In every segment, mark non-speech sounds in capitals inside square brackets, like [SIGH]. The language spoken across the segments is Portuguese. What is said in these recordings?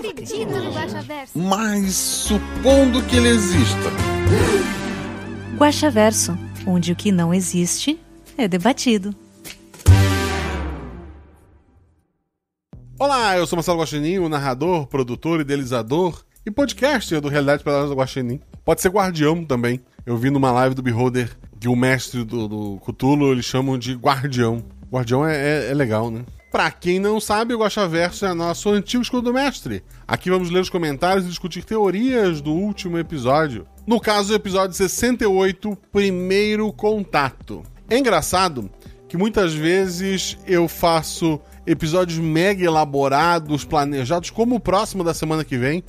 acredito no Guaxaverso. Mas supondo que ele exista. Guaxaverso, onde o que não existe é debatido. Olá, eu sou Marcelo Guaxinim, o narrador, produtor, idealizador e podcaster do Realidade Pelas do Guaxinim. Pode ser guardião também. Eu vi numa live do Beholder que o mestre do, do Cthulhu eles chamam de guardião. Guardião é, é- é legal, né? Pra quem não sabe, o Guaxaverso é nosso antigo escudo do mestre. Aqui vamos ler os comentários e discutir teorias do último episódio. No caso, o episódio 68, Primeiro Contato. É engraçado que muitas vezes eu faço episódios mega elaborados, planejados, como o próximo da semana que vem,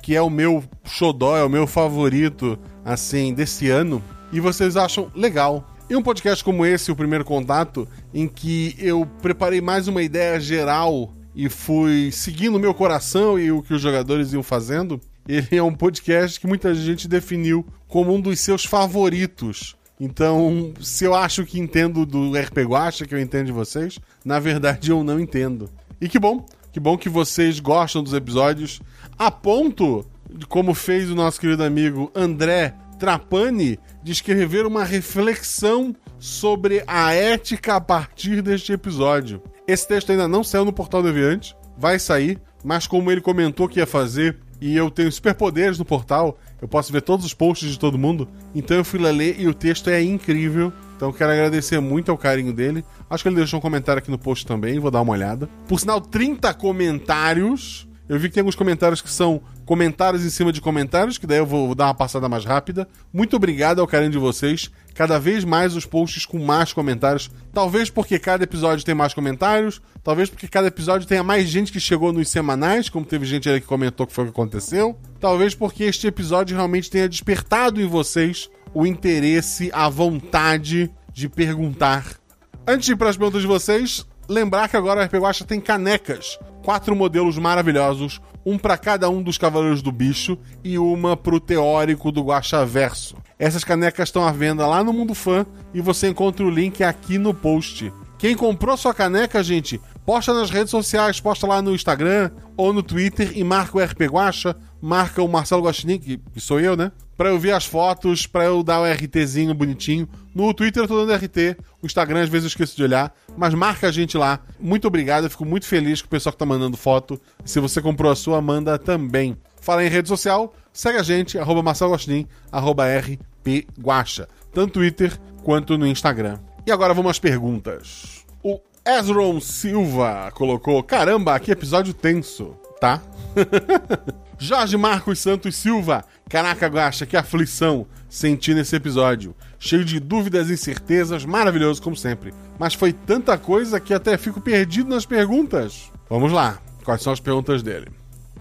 que é o meu xodó, é o meu favorito, assim, desse ano, e vocês acham legal. E um podcast como esse, o primeiro contato, em que eu preparei mais uma ideia geral e fui seguindo o meu coração e o que os jogadores iam fazendo, ele é um podcast que muita gente definiu como um dos seus favoritos. Então, se eu acho que entendo do RP Guacha, que eu entendo de vocês, na verdade eu não entendo. E que bom, que bom que vocês gostam dos episódios, a ponto, de como fez o nosso querido amigo André Trapani, de escrever uma reflexão sobre a ética a partir deste episódio. Esse texto ainda não saiu no Portal Deviante, vai sair, mas como ele comentou que ia fazer, e eu tenho superpoderes no portal, eu posso ver todos os posts de todo mundo, então eu fui lá ler e o texto é incrível. Então quero agradecer muito ao carinho dele. Acho que ele deixou um comentário aqui no post também, vou dar uma olhada. Por sinal, 30 comentários. Eu vi que tem alguns comentários que são comentários em cima de comentários, que daí eu vou dar uma passada mais rápida. Muito obrigado ao carinho de vocês. Cada vez mais os posts com mais comentários. Talvez porque cada episódio tem mais comentários. Talvez porque cada episódio tenha mais gente que chegou nos semanais, como teve gente ali que comentou que foi o que aconteceu. Talvez porque este episódio realmente tenha despertado em vocês o interesse, a vontade de perguntar. Antes de ir para as perguntas de vocês, lembrar que agora a RP Guacha tem canecas. Quatro modelos maravilhosos, um para cada um dos Cavaleiros do Bicho e uma pro teórico do Guacha Verso. Essas canecas estão à venda lá no Mundo Fã e você encontra o link aqui no post. Quem comprou sua caneca, gente, posta nas redes sociais, posta lá no Instagram ou no Twitter e marca o RP Guacha, marca o Marcelo Guaxinim, que sou eu, né? Pra eu ver as fotos, pra eu dar o RTzinho bonitinho. No Twitter eu tô dando RT, o Instagram às vezes eu esqueço de olhar, mas marca a gente lá. Muito obrigado, eu fico muito feliz com o pessoal que tá mandando foto. Se você comprou a sua, manda também. Fala em rede social, segue a gente, arroba Marcelo Guaxinim, arroba RP Guacha, tanto no Twitter quanto no Instagram. E agora vamos às perguntas. O Ezron Silva colocou: Caramba, que episódio tenso, tá? [LAUGHS] Jorge Marcos Santos Silva. Caraca, Guaxa, que aflição senti nesse episódio. Cheio de dúvidas e incertezas, maravilhoso como sempre. Mas foi tanta coisa que até fico perdido nas perguntas. Vamos lá, quais são as perguntas dele?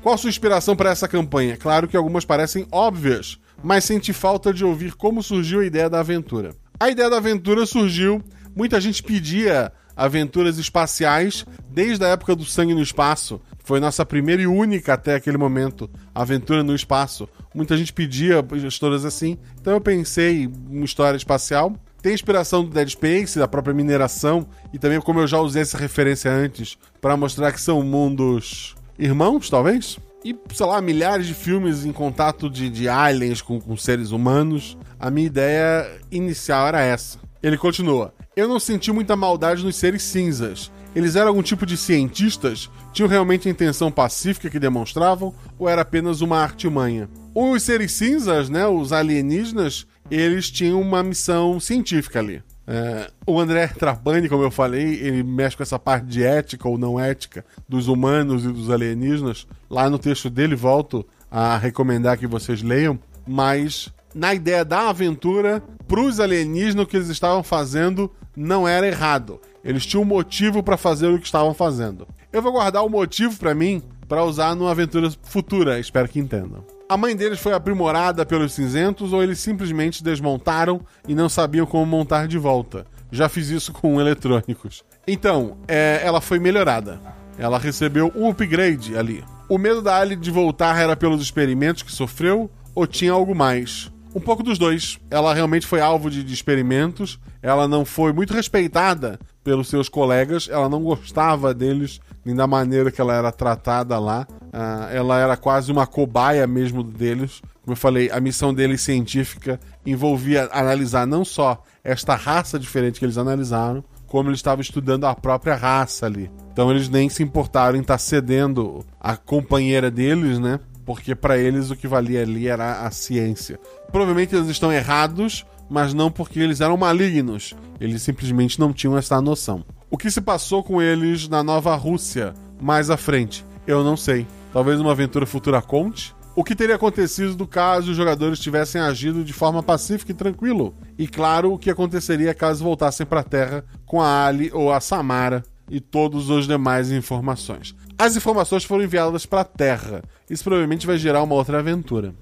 Qual sua inspiração para essa campanha? Claro que algumas parecem óbvias, mas senti falta de ouvir como surgiu a ideia da aventura. A ideia da aventura surgiu, muita gente pedia aventuras espaciais desde a época do Sangue no Espaço. Foi nossa primeira e única até aquele momento aventura no espaço. Muita gente pedia histórias assim, então eu pensei em uma história espacial. Tem inspiração do Dead Space, da própria mineração, e também como eu já usei essa referência antes, para mostrar que são mundos irmãos, talvez? E, sei lá, milhares de filmes em contato de, de aliens com, com seres humanos. A minha ideia inicial era essa. Ele continua. Eu não senti muita maldade nos seres cinzas. Eles eram algum tipo de cientistas? Tinham realmente a intenção pacífica que demonstravam? Ou era apenas uma artimanha? Os seres cinzas, né, os alienígenas, eles tinham uma missão científica ali. É, o André Trapani, como eu falei, ele mexe com essa parte de ética ou não ética dos humanos e dos alienígenas. Lá no texto dele, volto a recomendar que vocês leiam. Mas na ideia da aventura, para os alienígenas, o que eles estavam fazendo não era errado. Eles tinham um motivo para fazer o que estavam fazendo. Eu vou guardar o motivo para mim para usar numa aventura futura, espero que entendam. A mãe deles foi aprimorada pelos cinzentos ou eles simplesmente desmontaram e não sabiam como montar de volta. Já fiz isso com eletrônicos. Então, é, ela foi melhorada. Ela recebeu um upgrade ali. O medo da Ali de voltar era pelos experimentos que sofreu ou tinha algo mais? Um pouco dos dois. Ela realmente foi alvo de, de experimentos. Ela não foi muito respeitada pelos seus colegas. Ela não gostava deles nem da maneira que ela era tratada lá. Uh, ela era quase uma cobaia mesmo deles. Como eu falei, a missão deles científica envolvia analisar não só esta raça diferente que eles analisaram, como eles estavam estudando a própria raça ali. Então eles nem se importaram em estar cedendo a companheira deles, né? Porque para eles o que valia ali era a ciência. Provavelmente eles estão errados, mas não porque eles eram malignos. Eles simplesmente não tinham essa noção. O que se passou com eles na Nova Rússia mais à frente? Eu não sei. Talvez uma aventura futura conte? O que teria acontecido caso os jogadores tivessem agido de forma pacífica e tranquilo? E claro, o que aconteceria caso voltassem para a Terra com a Ali ou a Samara e todas as demais informações. As informações foram enviadas para a Terra. Isso provavelmente vai gerar uma outra aventura.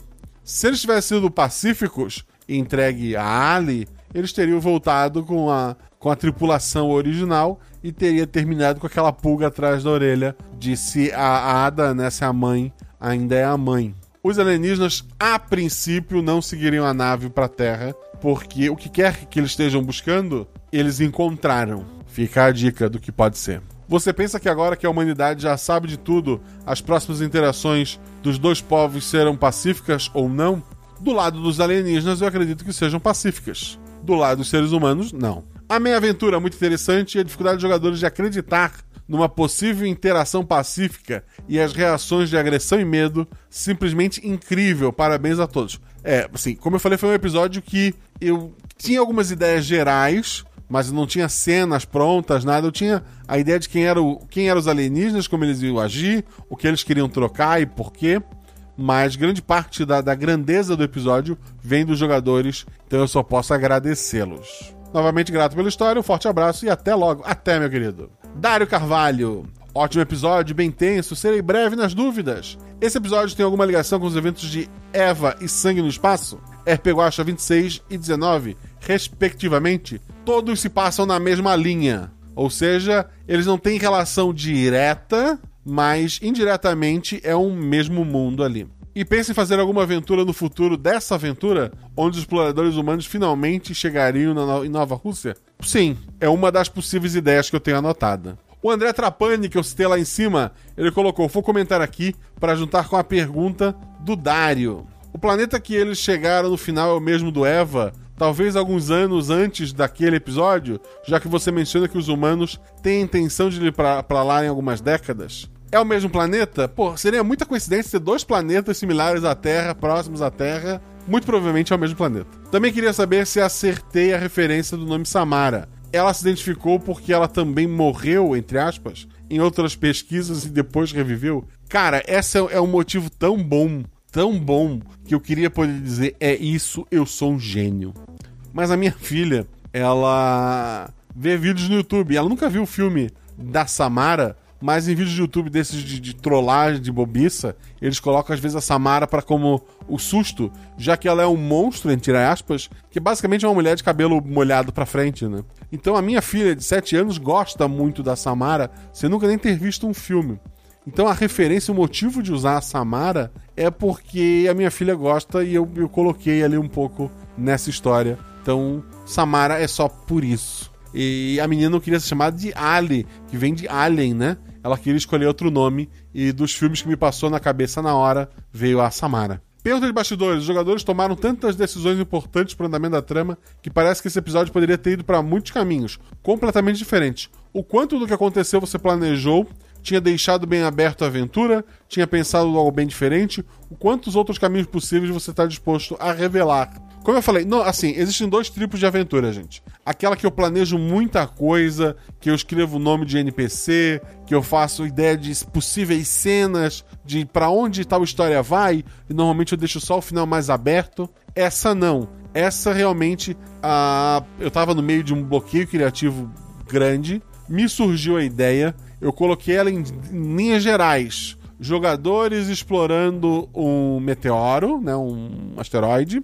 Se eles tivessem sido pacíficos e entregue a Ali, eles teriam voltado com a, com a tripulação original e teria terminado com aquela pulga atrás da orelha de se a Ada, né, se a mãe ainda é a mãe. Os alienígenas, a princípio, não seguiriam a nave para a Terra, porque o que quer que eles estejam buscando, eles encontraram. Fica a dica do que pode ser. Você pensa que agora que a humanidade já sabe de tudo, as próximas interações dos dois povos serão pacíficas ou não? Do lado dos alienígenas, eu acredito que sejam pacíficas. Do lado dos seres humanos, não. A meia aventura é muito interessante e a dificuldade dos jogadores de acreditar numa possível interação pacífica e as reações de agressão e medo simplesmente incrível. Parabéns a todos. É, assim, como eu falei, foi um episódio que eu tinha algumas ideias gerais, mas não tinha cenas prontas, nada. Eu tinha a ideia de quem, era o, quem eram os alienígenas, como eles iam agir, o que eles queriam trocar e por quê. Mas grande parte da, da grandeza do episódio vem dos jogadores, então eu só posso agradecê-los. Novamente grato pela história, um forte abraço e até logo. Até, meu querido. Dário Carvalho. Ótimo episódio, bem tenso, serei breve nas dúvidas. Esse episódio tem alguma ligação com os eventos de Eva e Sangue no Espaço? RP Guacha 26 e 19, respectivamente, todos se passam na mesma linha. Ou seja, eles não têm relação direta, mas indiretamente é um mesmo mundo ali. E pensa em fazer alguma aventura no futuro dessa aventura, onde os exploradores humanos finalmente chegariam na, em Nova Rússia? Sim, é uma das possíveis ideias que eu tenho anotada. O André Trapani, que eu citei lá em cima, ele colocou: vou comentar aqui para juntar com a pergunta do Dário. O planeta que eles chegaram no final é o mesmo do Eva, talvez alguns anos antes daquele episódio, já que você menciona que os humanos têm a intenção de ir para lá em algumas décadas. É o mesmo planeta? Pô, seria muita coincidência ter dois planetas similares à Terra, próximos à Terra. Muito provavelmente é o mesmo planeta. Também queria saber se acertei a referência do nome Samara. Ela se identificou porque ela também morreu, entre aspas, em outras pesquisas e depois reviveu. Cara, esse é um motivo tão bom tão bom que eu queria poder dizer: é isso, eu sou um gênio. Mas a minha [LAUGHS] filha, ela vê vídeos no YouTube. Ela nunca viu o filme da Samara, mas em vídeos de YouTube desses de, de trollagem, de bobiça, eles colocam às vezes a Samara para como o susto, já que ela é um monstro, entre aspas, que basicamente é uma mulher de cabelo molhado para frente, né? Então a minha filha de 7 anos gosta muito da Samara, sem nunca nem ter visto um filme. Então a referência, o motivo de usar a Samara é porque a minha filha gosta e eu, eu coloquei ali um pouco nessa história. Então, Samara é só por isso. E a menina não queria se chamar de Ali, que vem de Alien, né? Ela queria escolher outro nome e dos filmes que me passou na cabeça na hora veio a Samara. Pergunta de bastidores: os jogadores tomaram tantas decisões importantes para o andamento da trama que parece que esse episódio poderia ter ido para muitos caminhos, completamente diferentes. O quanto do que aconteceu você planejou tinha deixado bem aberto a aventura, tinha pensado algo bem diferente, o quantos outros caminhos possíveis você está disposto a revelar. Como eu falei, não, assim, existem dois tipos de aventura, gente. Aquela que eu planejo muita coisa, que eu escrevo o nome de NPC, que eu faço ideia de possíveis cenas, de para onde tal história vai, e normalmente eu deixo só o final mais aberto. Essa não. Essa realmente, ah, eu estava no meio de um bloqueio criativo grande, me surgiu a ideia eu coloquei ela em, em linhas gerais. jogadores explorando um meteoro, né, um asteroide,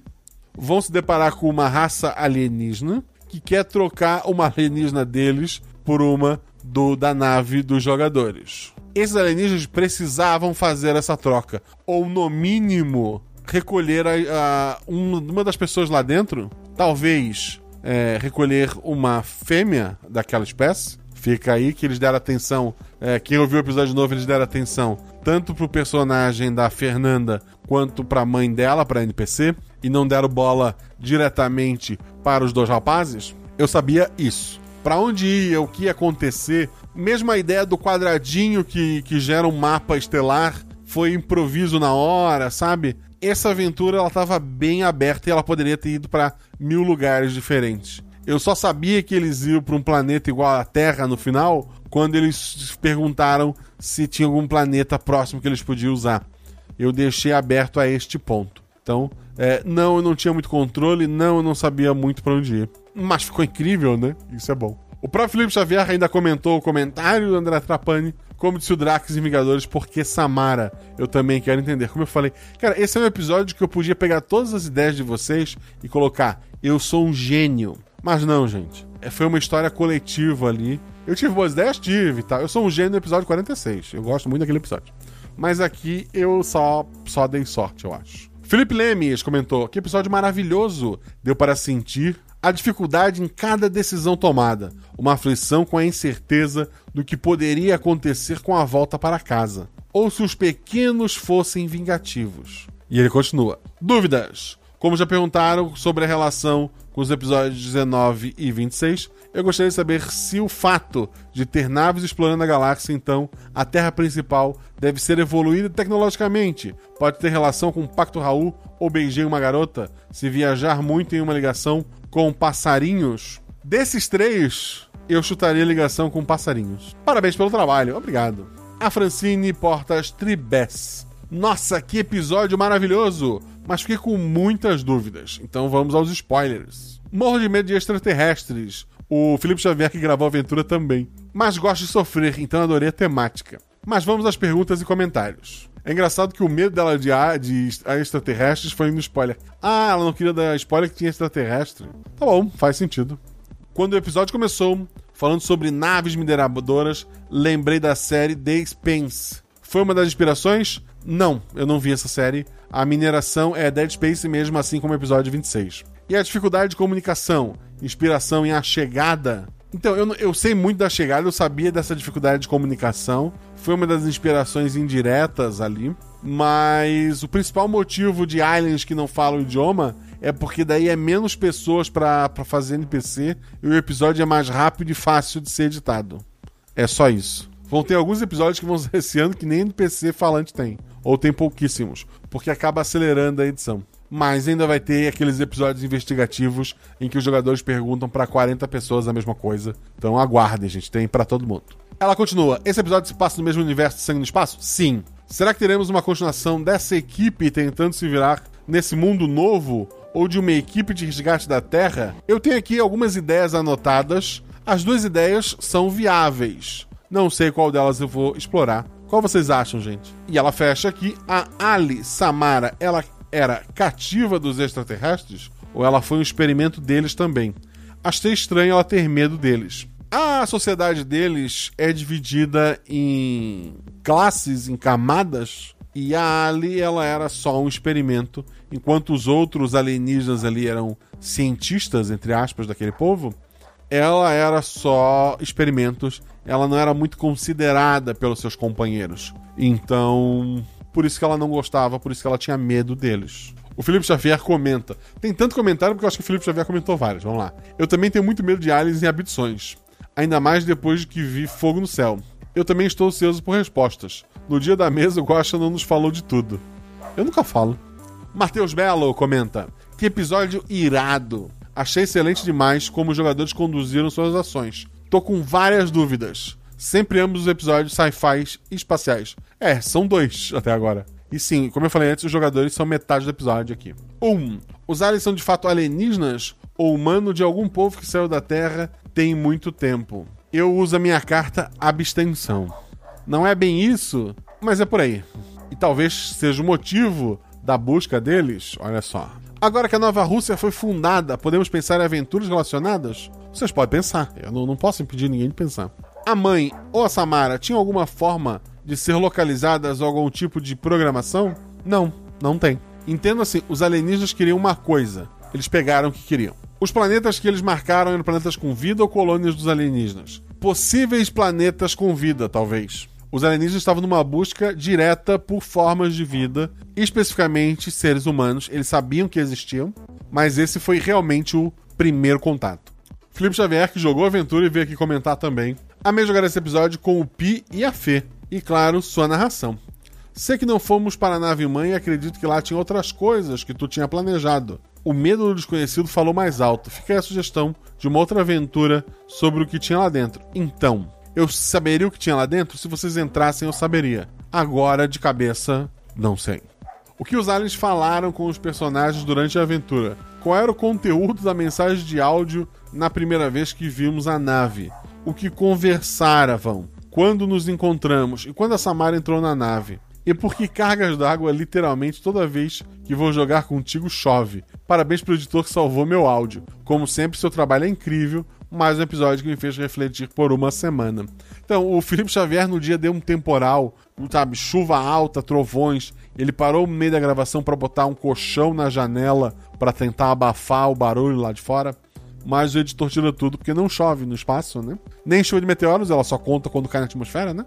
vão se deparar com uma raça alienígena que quer trocar uma alienígena deles por uma do, da nave dos jogadores. Esses alienígenas precisavam fazer essa troca, ou no mínimo recolher a, a, um, uma das pessoas lá dentro, talvez é, recolher uma fêmea daquela espécie. Fica aí que eles deram atenção. É, quem ouviu o episódio novo, eles deram atenção tanto pro personagem da Fernanda quanto pra mãe dela, pra NPC, e não deram bola diretamente para os dois rapazes. Eu sabia isso. Para onde ia, o que ia acontecer, mesmo a ideia do quadradinho que, que gera um mapa estelar foi improviso na hora, sabe? essa aventura ela estava bem aberta e ela poderia ter ido para mil lugares diferentes. Eu só sabia que eles iam para um planeta igual à Terra no final quando eles perguntaram se tinha algum planeta próximo que eles podiam usar. Eu deixei aberto a este ponto. Então, é, não, eu não tinha muito controle, não, eu não sabia muito para onde ir. Mas ficou incrível, né? Isso é bom. O próprio Felipe Xavier ainda comentou o comentário do André Trapani como disse o Drax em Vingadores, porque Samara? Eu também quero entender. Como eu falei, cara, esse é um episódio que eu podia pegar todas as ideias de vocês e colocar, eu sou um gênio. Mas não, gente. É, foi uma história coletiva ali. Eu tive boas ideias? Tive, tá? Eu sou um gênio no episódio 46. Eu gosto muito daquele episódio. Mas aqui eu só, só dei sorte, eu acho. Felipe Lemes comentou: Que episódio maravilhoso! Deu para sentir a dificuldade em cada decisão tomada, uma aflição com a incerteza do que poderia acontecer com a volta para casa, ou se os pequenos fossem vingativos. E ele continua: Dúvidas? Como já perguntaram sobre a relação com os episódios 19 e 26, eu gostaria de saber se o fato de ter naves explorando a galáxia, então, a Terra principal, deve ser evoluída tecnologicamente. Pode ter relação com o Pacto Raul ou beijei uma garota, se viajar muito em uma ligação com passarinhos. Desses três, eu chutaria ligação com passarinhos. Parabéns pelo trabalho, obrigado. A Francine Portas Tribes. Nossa, que episódio maravilhoso! Mas fiquei com muitas dúvidas, então vamos aos spoilers. Morro de medo de extraterrestres. O Felipe Xavier que gravou a aventura também. Mas gosto de sofrer, então adorei a temática. Mas vamos às perguntas e comentários. É engraçado que o medo dela de, de extraterrestres foi no spoiler. Ah, ela não queria dar spoiler que tinha extraterrestre. Tá bom, faz sentido. Quando o episódio começou, falando sobre naves mineradoras, lembrei da série The Expanse. Foi uma das inspirações? Não, eu não vi essa série. A mineração é Dead Space mesmo, assim como o episódio 26. E a dificuldade de comunicação, inspiração em A Chegada. Então, eu, eu sei muito da chegada, eu sabia dessa dificuldade de comunicação, foi uma das inspirações indiretas ali. Mas o principal motivo de aliens que não falam o idioma é porque daí é menos pessoas para fazer NPC e o episódio é mais rápido e fácil de ser editado. É só isso. Vão ter alguns episódios que vão ser esse ano que nem NPC falante tem. Ou tem pouquíssimos, porque acaba acelerando a edição. Mas ainda vai ter aqueles episódios investigativos em que os jogadores perguntam para 40 pessoas a mesma coisa. Então aguardem, gente, tem para todo mundo. Ela continua: Esse episódio se passa no mesmo universo de Sangue no Espaço? Sim. Será que teremos uma continuação dessa equipe tentando se virar nesse mundo novo? Ou de uma equipe de resgate da Terra? Eu tenho aqui algumas ideias anotadas. As duas ideias são viáveis. Não sei qual delas eu vou explorar. Qual vocês acham, gente? E ela fecha aqui: a Ali Samara, ela era cativa dos extraterrestres? Ou ela foi um experimento deles também? Achei estranho ela ter medo deles. A sociedade deles é dividida em classes, em camadas, e a Ali ela era só um experimento, enquanto os outros alienígenas ali eram cientistas, entre aspas, daquele povo, ela era só experimentos, ela não era muito considerada pelos seus companheiros. Então, por isso que ela não gostava, por isso que ela tinha medo deles. O Felipe Xavier comenta. Tem tanto comentário porque eu acho que o Felipe Xavier comentou vários. Vamos lá. Eu também tenho muito medo de aliens em habitações ainda mais depois de que vi Fogo no Céu. Eu também estou ansioso por respostas. No dia da mesa, o Guaxa não nos falou de tudo. Eu nunca falo. Matheus Belo comenta: Que episódio irado! Achei excelente demais como os jogadores conduziram suas ações. Tô com várias dúvidas. Sempre ambos os episódios sci-fi espaciais. É, são dois [LAUGHS] até agora. E sim, como eu falei antes, os jogadores são metade do episódio aqui. 1. Um, os aliens são de fato alienígenas ou humano de algum povo que saiu da Terra tem muito tempo. Eu uso a minha carta abstenção. Não é bem isso? Mas é por aí. E talvez seja o motivo da busca deles, olha só. Agora que a Nova Rússia foi fundada, podemos pensar em aventuras relacionadas? Vocês podem pensar, eu não, não posso impedir ninguém de pensar. A mãe ou a Samara tinham alguma forma de ser localizadas ou algum tipo de programação? Não, não tem. Entendo assim, os alienígenas queriam uma coisa, eles pegaram o que queriam. Os planetas que eles marcaram eram planetas com vida ou colônias dos alienígenas? Possíveis planetas com vida, talvez. Os alienígenas estavam numa busca direta por formas de vida, especificamente seres humanos. Eles sabiam que existiam, mas esse foi realmente o primeiro contato. Felipe Xavier, que jogou a aventura e veio aqui comentar também. Amei jogar esse episódio com o Pi e a Fê. E claro, sua narração. Sei que não fomos para a nave mãe e acredito que lá tinha outras coisas que tu tinha planejado. O medo do desconhecido falou mais alto. Fica aí a sugestão de uma outra aventura sobre o que tinha lá dentro. Então, eu saberia o que tinha lá dentro? Se vocês entrassem, eu saberia. Agora, de cabeça, não sei. O que os aliens falaram com os personagens durante a aventura? Qual era o conteúdo da mensagem de áudio na primeira vez que vimos a nave? O que conversaram? Quando nos encontramos? E quando a Samara entrou na nave? E por que cargas d'água literalmente toda vez que vou jogar contigo chove? Parabéns pro editor que salvou meu áudio. Como sempre, seu trabalho é incrível mais um episódio que me fez refletir por uma semana. Então, o Felipe Xavier no dia deu um temporal, sabe, chuva alta, trovões. Ele parou no meio da gravação para botar um colchão na janela para tentar abafar o barulho lá de fora. Mas o editor tira tudo porque não chove no espaço, né? Nem chuva de meteoros, ela só conta quando cai na atmosfera, né?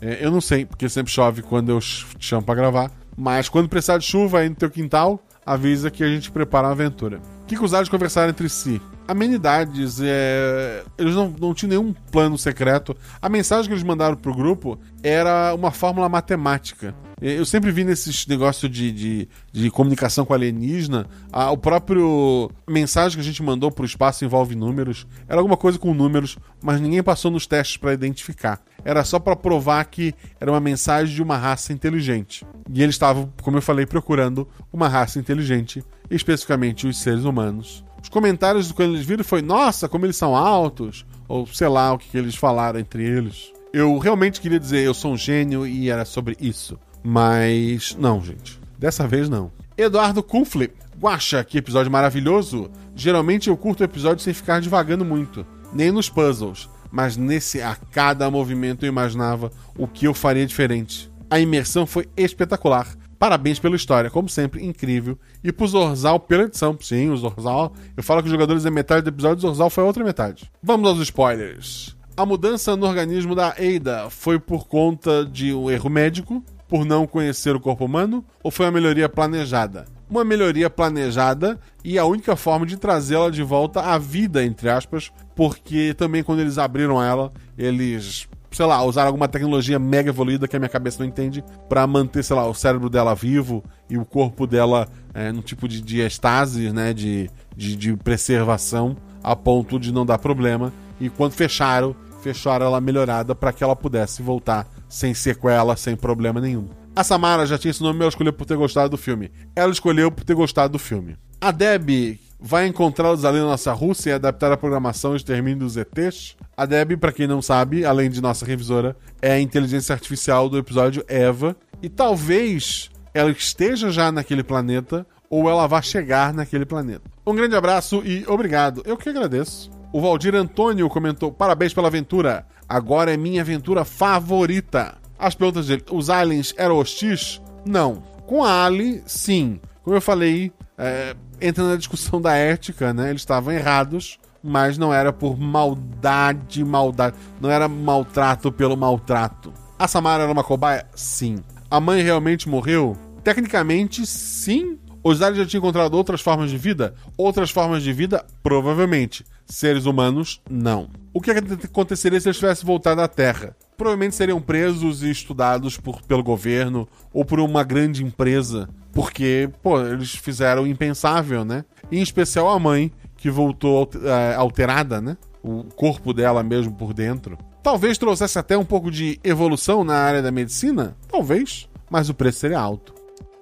É, eu não sei, porque sempre chove quando eu te chamo pra gravar. Mas quando precisar de chuva aí no teu quintal, avisa que a gente prepara uma aventura. O que, que os aliens conversaram entre si? amenidades, é... eles não, não tinham nenhum plano secreto. A mensagem que eles mandaram pro grupo era uma fórmula matemática. Eu sempre vi nesses negócios de, de, de, comunicação com alienígena, a, o próprio mensagem que a gente mandou pro espaço envolve números. Era alguma coisa com números, mas ninguém passou nos testes para identificar. Era só para provar que era uma mensagem de uma raça inteligente. E eles estavam, como eu falei, procurando uma raça inteligente, especificamente os seres humanos. Os comentários quando eles viram foi: nossa, como eles são altos, ou sei lá o que, que eles falaram entre eles. Eu realmente queria dizer: eu sou um gênio e era sobre isso. Mas não, gente. Dessa vez não. Eduardo Kufli. Guacha, que episódio maravilhoso. Geralmente eu curto o episódio sem ficar devagando muito. Nem nos puzzles. Mas nesse, a cada movimento eu imaginava o que eu faria diferente. A imersão foi espetacular. Parabéns pela história, como sempre, incrível. E pro Zorzal pela edição. Sim, o Zorzal. Eu falo que os jogadores é metade do episódio, o Zorzal foi a outra metade. Vamos aos spoilers. A mudança no organismo da Ada foi por conta de um erro médico, por não conhecer o corpo humano, ou foi uma melhoria planejada? Uma melhoria planejada e a única forma de trazê-la de volta à vida, entre aspas, porque também quando eles abriram ela, eles sei lá, usar alguma tecnologia mega evoluída que a minha cabeça não entende para manter, sei lá, o cérebro dela vivo e o corpo dela é, num tipo de, de estase, né, de, de, de preservação a ponto de não dar problema. E quando fecharam, fecharam ela melhorada para que ela pudesse voltar sem sequela, sem problema nenhum. A Samara já tinha esse nome, ela escolheu por ter gostado do filme. Ela escolheu por ter gostado do filme. A Deb vai encontrá-los ali na nossa Rússia e adaptar a programação Extermínio dos ETs. A Deb, para quem não sabe, além de nossa revisora, é a inteligência artificial do episódio Eva. E talvez ela esteja já naquele planeta ou ela vá chegar naquele planeta. Um grande abraço e obrigado. Eu que agradeço. O Valdir Antônio comentou: parabéns pela aventura. Agora é minha aventura favorita. As perguntas dele: os aliens eram hostis? Não. Com a Ali, sim. Como eu falei, é, entra na discussão da ética, né? Eles estavam errados mas não era por maldade, maldade. Não era maltrato pelo maltrato. A Samara era uma cobaia? Sim. A mãe realmente morreu? Tecnicamente, sim. Os aliens já tinham encontrado outras formas de vida? Outras formas de vida? Provavelmente. Seres humanos, não. O que aconteceria se eles tivessem voltado à Terra? Provavelmente seriam presos e estudados por, pelo governo ou por uma grande empresa. Porque, pô, eles fizeram o impensável, né? Em especial a mãe, que voltou é, alterada, né? O corpo dela mesmo por dentro. Talvez trouxesse até um pouco de evolução na área da medicina? Talvez, mas o preço seria alto.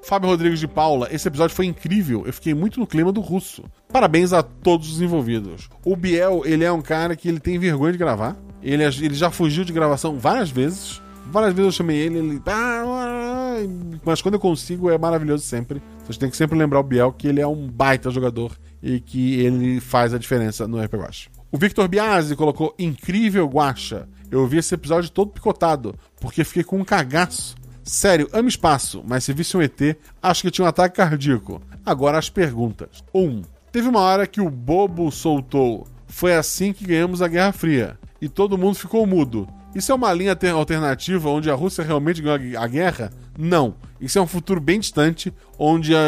Fábio Rodrigues de Paula, esse episódio foi incrível. Eu fiquei muito no clima do russo. Parabéns a todos os envolvidos. O Biel, ele é um cara que ele tem vergonha de gravar. Ele, ele já fugiu de gravação várias vezes. Várias vezes eu chamei ele, ele. "Ah, ah, ah", Mas quando eu consigo, é maravilhoso sempre. Vocês têm que sempre lembrar o Biel que ele é um baita jogador e que ele faz a diferença no RPG Watch. O Victor Biasi colocou incrível guacha. Eu vi esse episódio todo picotado, porque fiquei com um cagaço. Sério, amo espaço, mas se visse um ET, acho que tinha um ataque cardíaco. Agora as perguntas. 1. Um, teve uma hora que o bobo soltou. Foi assim que ganhamos a Guerra Fria. E todo mundo ficou mudo. Isso é uma linha ter- alternativa onde a Rússia realmente ganhou a guerra? Não. Isso é um futuro bem distante, onde a-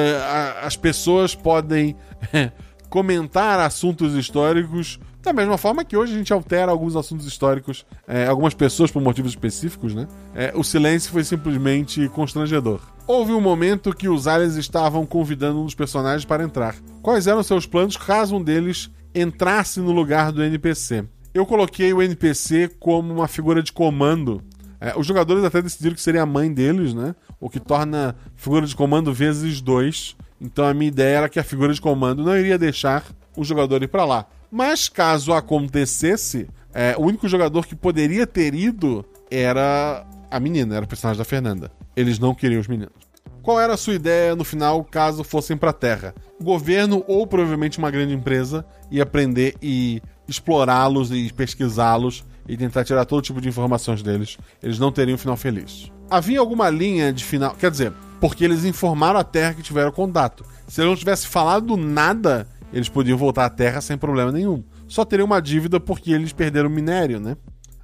a- as pessoas podem [LAUGHS] comentar assuntos históricos da mesma forma que hoje a gente altera alguns assuntos históricos, é, algumas pessoas por motivos específicos, né? É, o silêncio foi simplesmente constrangedor. Houve um momento que os aliens estavam convidando um dos personagens para entrar. Quais eram seus planos caso um deles entrasse no lugar do NPC? Eu coloquei o NPC como uma figura de comando. É, os jogadores até decidiram que seria a mãe deles, né? O que torna figura de comando vezes dois. Então a minha ideia era que a figura de comando não iria deixar o jogador ir pra lá. Mas caso acontecesse, é, o único jogador que poderia ter ido era a menina, era o personagem da Fernanda. Eles não queriam os meninos. Qual era a sua ideia no final caso fossem pra Terra? O governo ou provavelmente uma grande empresa ia aprender e explorá-los e pesquisá-los e tentar tirar todo tipo de informações deles. Eles não teriam um final feliz. Havia alguma linha de final, quer dizer, porque eles informaram a Terra que tiveram contato. Se ele não tivesse falado nada, eles podiam voltar à Terra sem problema nenhum. Só teriam uma dívida porque eles perderam minério, né?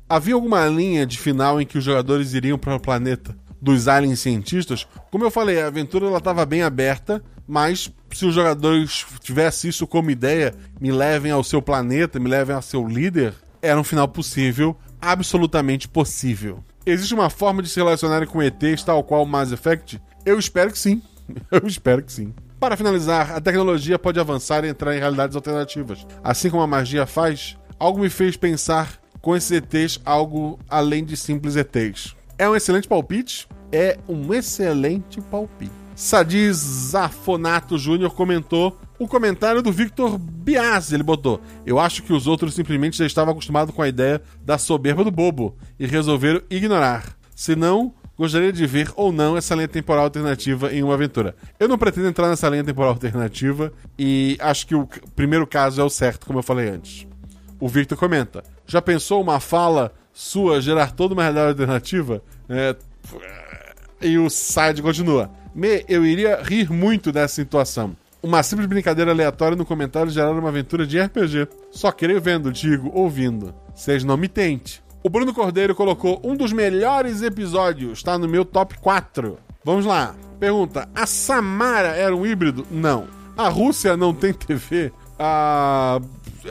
Havia alguma linha de final em que os jogadores iriam para o planeta dos aliens cientistas? Como eu falei, a aventura estava bem aberta, mas se os jogadores tivessem isso como ideia, me levem ao seu planeta, me levem ao seu líder, era um final possível, absolutamente possível. Existe uma forma de se relacionarem com ETs tal qual o Mass Effect? Eu espero que sim. [LAUGHS] Eu espero que sim. Para finalizar, a tecnologia pode avançar e entrar em realidades alternativas. Assim como a magia faz, algo me fez pensar com esses ETs algo além de simples ETs. É um excelente palpite? É um excelente palpite. Sadi Zafonato Júnior comentou o comentário do Victor Bias. Ele botou: Eu acho que os outros simplesmente já estavam acostumados com a ideia da soberba do bobo e resolveram ignorar. Se não, gostaria de ver ou não essa linha temporal alternativa em uma aventura. Eu não pretendo entrar nessa linha temporal alternativa e acho que o primeiro caso é o certo, como eu falei antes. O Victor comenta: Já pensou uma fala sua gerar toda uma realidade alternativa? É, E o Side continua: Me, eu iria rir muito dessa situação. Uma simples brincadeira aleatória no comentário gerar uma aventura de RPG. Só creio vendo, digo, ouvindo. Vocês não me tente. O Bruno Cordeiro colocou um dos melhores episódios, tá no meu top 4. Vamos lá. Pergunta: A Samara era um híbrido? Não. A Rússia não tem TV? Ah,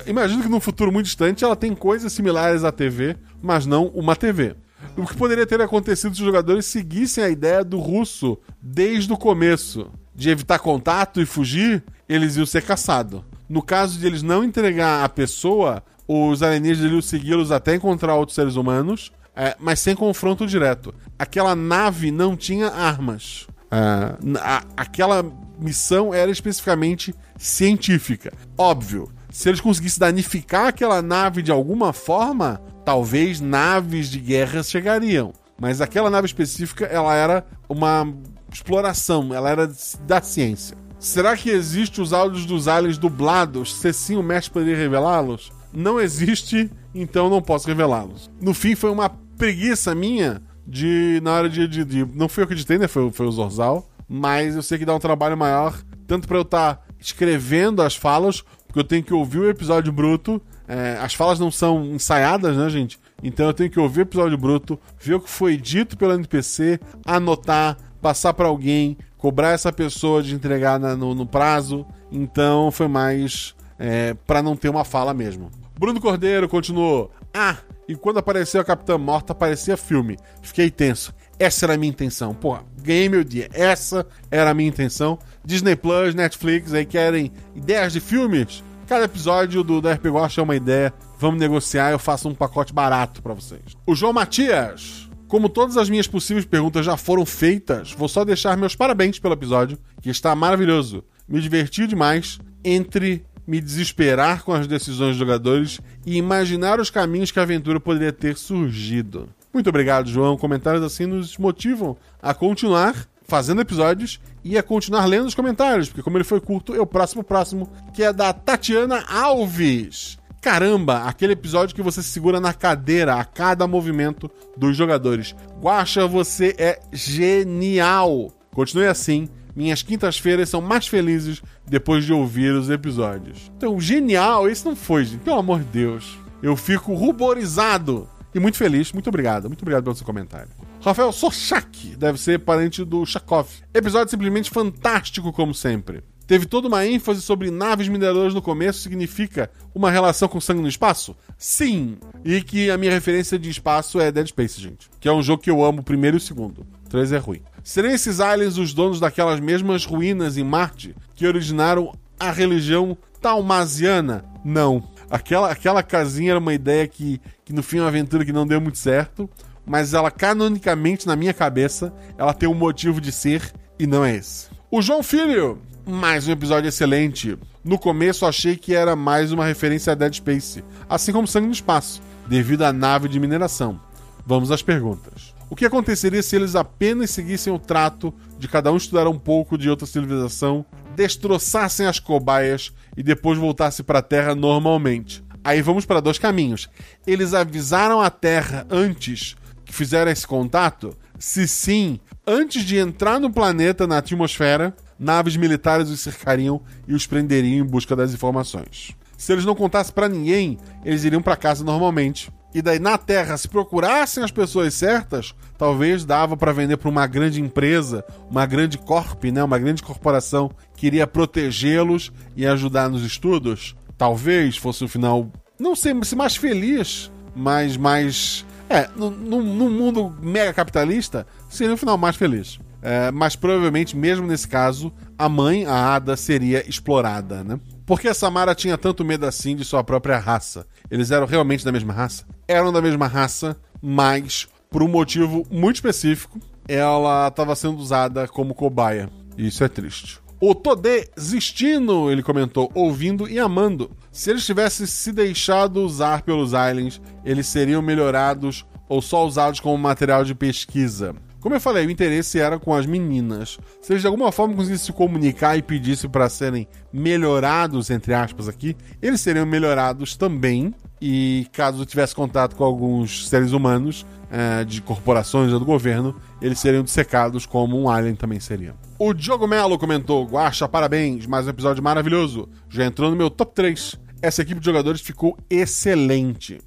imagino que num futuro muito distante ela tem coisas similares à TV, mas não uma TV. O que poderia ter acontecido se os jogadores seguissem a ideia do russo desde o começo? De evitar contato e fugir, eles iam ser caçados. No caso de eles não entregar a pessoa, os alienígenas iriam segui-los até encontrar outros seres humanos, é, mas sem confronto direto. Aquela nave não tinha armas. Ah, a- aquela missão era especificamente científica. Óbvio, se eles conseguissem danificar aquela nave de alguma forma, talvez naves de guerra chegariam. Mas aquela nave específica, ela era uma exploração, ela era da ciência. Será que existe os áudios dos aliens dublados? Se sim, o mestre poderia revelá-los? Não existe, então não posso revelá-los. No fim, foi uma preguiça minha de, na hora de. de, de- não fui eu que editei, né? Foi, foi o Zorzal. Mas eu sei que dá um trabalho maior, tanto pra eu estar escrevendo as falas, porque eu tenho que ouvir o episódio bruto. É, as falas não são ensaiadas, né, gente? Então eu tenho que ouvir o episódio bruto, ver o que foi dito pelo NPC, anotar, passar pra alguém, cobrar essa pessoa de entregar na- no, no prazo. Então foi mais é, para não ter uma fala mesmo. Bruno Cordeiro continuou. Ah, e quando apareceu a Capitã Morta, parecia filme. Fiquei tenso. Essa era a minha intenção. Porra, ganhei meu dia. Essa era a minha intenção. Disney Plus, Netflix, aí querem ideias de filmes? Cada episódio do, da RP Watch é uma ideia. Vamos negociar, eu faço um pacote barato pra vocês. O João Matias. Como todas as minhas possíveis perguntas já foram feitas, vou só deixar meus parabéns pelo episódio, que está maravilhoso. Me diverti demais entre me desesperar com as decisões dos jogadores e imaginar os caminhos que a aventura poderia ter surgido. Muito obrigado, João. Comentários assim nos motivam a continuar fazendo episódios e a continuar lendo os comentários, porque como ele foi curto, o próximo próximo, que é da Tatiana Alves. Caramba, aquele episódio que você se segura na cadeira a cada movimento dos jogadores. Guaxa, você é genial! Continue assim. Minhas quintas-feiras são mais felizes depois de ouvir os episódios. Então, genial, esse não foi, gente. Pelo amor de Deus. Eu fico ruborizado e muito feliz. Muito obrigado. Muito obrigado pelo seu comentário. Rafael Sochak, deve ser parente do Chakov. Episódio simplesmente fantástico, como sempre. Teve toda uma ênfase sobre naves mineradoras no começo, significa uma relação com sangue no espaço? Sim! E que a minha referência de espaço é Dead Space, gente. Que é um jogo que eu amo o primeiro e o segundo. 3 é ruim. Seriam esses aliens os donos daquelas mesmas ruínas em Marte que originaram a religião talmasiana? Não. Aquela, aquela casinha era uma ideia que, que no fim é uma aventura que não deu muito certo, mas ela canonicamente, na minha cabeça, ela tem um motivo de ser e não é esse. O João Filho mais um episódio excelente. No começo achei que era mais uma referência a Dead Space, assim como Sangue no Espaço, devido à nave de mineração. Vamos às perguntas. O que aconteceria se eles apenas seguissem o trato de cada um estudar um pouco de outra civilização, destroçassem as cobaias e depois voltassem para a Terra normalmente? Aí vamos para dois caminhos. Eles avisaram a Terra antes que fizeram esse contato? Se sim, antes de entrar no planeta na atmosfera, naves militares os cercariam e os prenderiam em busca das informações. Se eles não contassem para ninguém, eles iriam para casa normalmente. E daí na Terra, se procurassem as pessoas certas, talvez dava para vender para uma grande empresa, uma grande corp, né, uma grande corporação que iria protegê-los e ajudar nos estudos. Talvez fosse um final, não sei se mais feliz, mas mais é, no mundo mega capitalista, seria um final mais feliz. É, mas provavelmente, mesmo nesse caso, a mãe, a Ada, seria explorada, né? Por que a Samara tinha tanto medo assim de sua própria raça? Eles eram realmente da mesma raça? Eram da mesma raça, mas por um motivo muito específico, ela estava sendo usada como cobaia. Isso é triste. O Todê Zistino, ele comentou, ouvindo e amando. Se eles tivessem se deixado usar pelos aliens, eles seriam melhorados ou só usados como material de pesquisa. Como eu falei, o interesse era com as meninas. Se eles de alguma forma conseguissem se comunicar e pedissem para serem melhorados, entre aspas, aqui, eles seriam melhorados também. E caso tivesse contato com alguns seres humanos, é, de corporações ou do governo, eles seriam dissecados como um alien também seria. O Diogo Melo comentou: Guacha, parabéns, mais um episódio maravilhoso. Já entrou no meu top 3. Essa equipe de jogadores ficou excelente.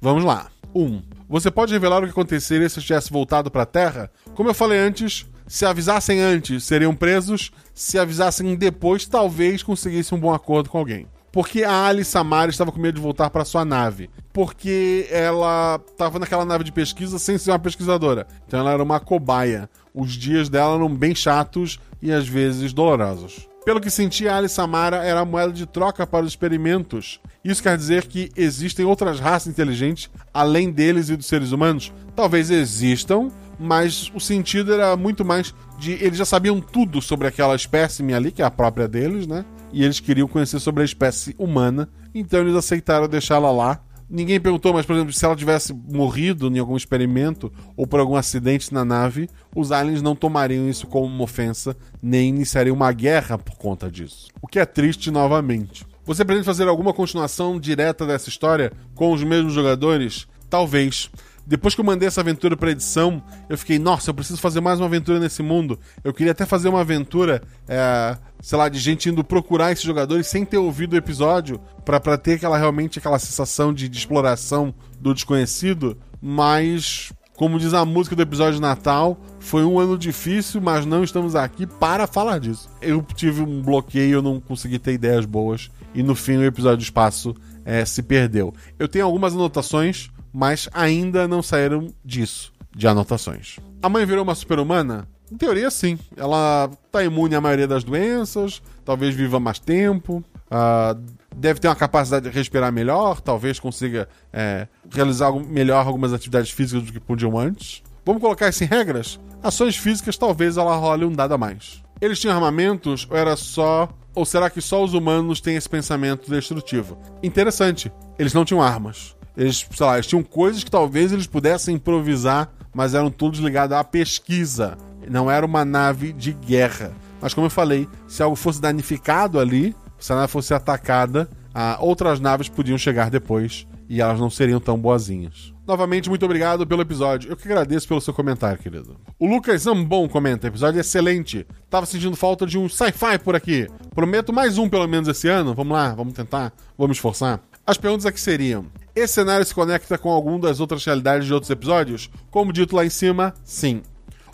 Vamos lá. 1. Um, você pode revelar o que aconteceria se tivesse voltado para a Terra? Como eu falei antes, se avisassem antes, seriam presos. Se avisassem depois, talvez conseguissem um bom acordo com alguém. Porque a Alice Samara estava com medo de voltar para sua nave. Porque ela estava naquela nave de pesquisa sem ser uma pesquisadora. Então ela era uma cobaia. Os dias dela eram bem chatos e às vezes dolorosos. Pelo que senti, a Alice Samara era a moeda de troca para os experimentos. Isso quer dizer que existem outras raças inteligentes além deles e dos seres humanos? Talvez existam, mas o sentido era muito mais de eles já sabiam tudo sobre aquela espécime ali, que é a própria deles, né? E eles queriam conhecer sobre a espécie humana, então eles aceitaram deixá-la lá Ninguém perguntou, mas, por exemplo, se ela tivesse morrido em algum experimento ou por algum acidente na nave, os aliens não tomariam isso como uma ofensa, nem iniciariam uma guerra por conta disso. O que é triste novamente. Você pretende fazer alguma continuação direta dessa história com os mesmos jogadores? Talvez. Depois que eu mandei essa aventura para edição, eu fiquei, nossa, eu preciso fazer mais uma aventura nesse mundo. Eu queria até fazer uma aventura, é, sei lá, de gente indo procurar esses jogadores sem ter ouvido o episódio, para ter aquela realmente aquela sensação de, de exploração do desconhecido. Mas, como diz a música do episódio de Natal, foi um ano difícil, mas não estamos aqui para falar disso. Eu tive um bloqueio, eu não consegui ter ideias boas, e no fim o episódio do espaço é, se perdeu. Eu tenho algumas anotações mas ainda não saíram disso, de anotações. A mãe virou uma super-humana? Em teoria, sim. Ela está imune à maioria das doenças, talvez viva mais tempo, uh, deve ter uma capacidade de respirar melhor, talvez consiga é, realizar melhor algumas atividades físicas do que podiam antes. Vamos colocar isso em regras? Ações físicas, talvez ela role um dado a mais. Eles tinham armamentos ou era só. Ou será que só os humanos têm esse pensamento destrutivo? Interessante, eles não tinham armas. Eles, sei lá, eles tinham coisas que talvez eles pudessem improvisar, mas eram todos ligados à pesquisa. Não era uma nave de guerra. Mas como eu falei, se algo fosse danificado ali, se a nave fosse atacada, ah, outras naves podiam chegar depois e elas não seriam tão boazinhas. Novamente, muito obrigado pelo episódio. Eu que agradeço pelo seu comentário, querido. O Lucas Zambon comenta: episódio excelente. Tava sentindo falta de um sci-fi por aqui. Prometo mais um pelo menos esse ano. Vamos lá, vamos tentar, vamos esforçar. As perguntas aqui seriam: esse cenário se conecta com algum das outras realidades de outros episódios? Como dito lá em cima, sim.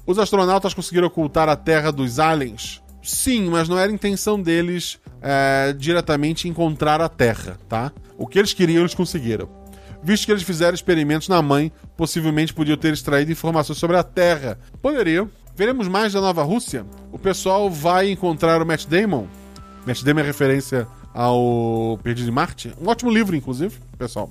Os astronautas conseguiram ocultar a Terra dos aliens? Sim, mas não era intenção deles é, diretamente encontrar a Terra, tá? O que eles queriam, eles conseguiram. Visto que eles fizeram experimentos na mãe, possivelmente podiam ter extraído informações sobre a Terra. Poderiam. Veremos mais da Nova Rússia? O pessoal vai encontrar o Matt Damon? Matt Damon é referência ao Perdido em Marte? Um ótimo livro, inclusive, pessoal.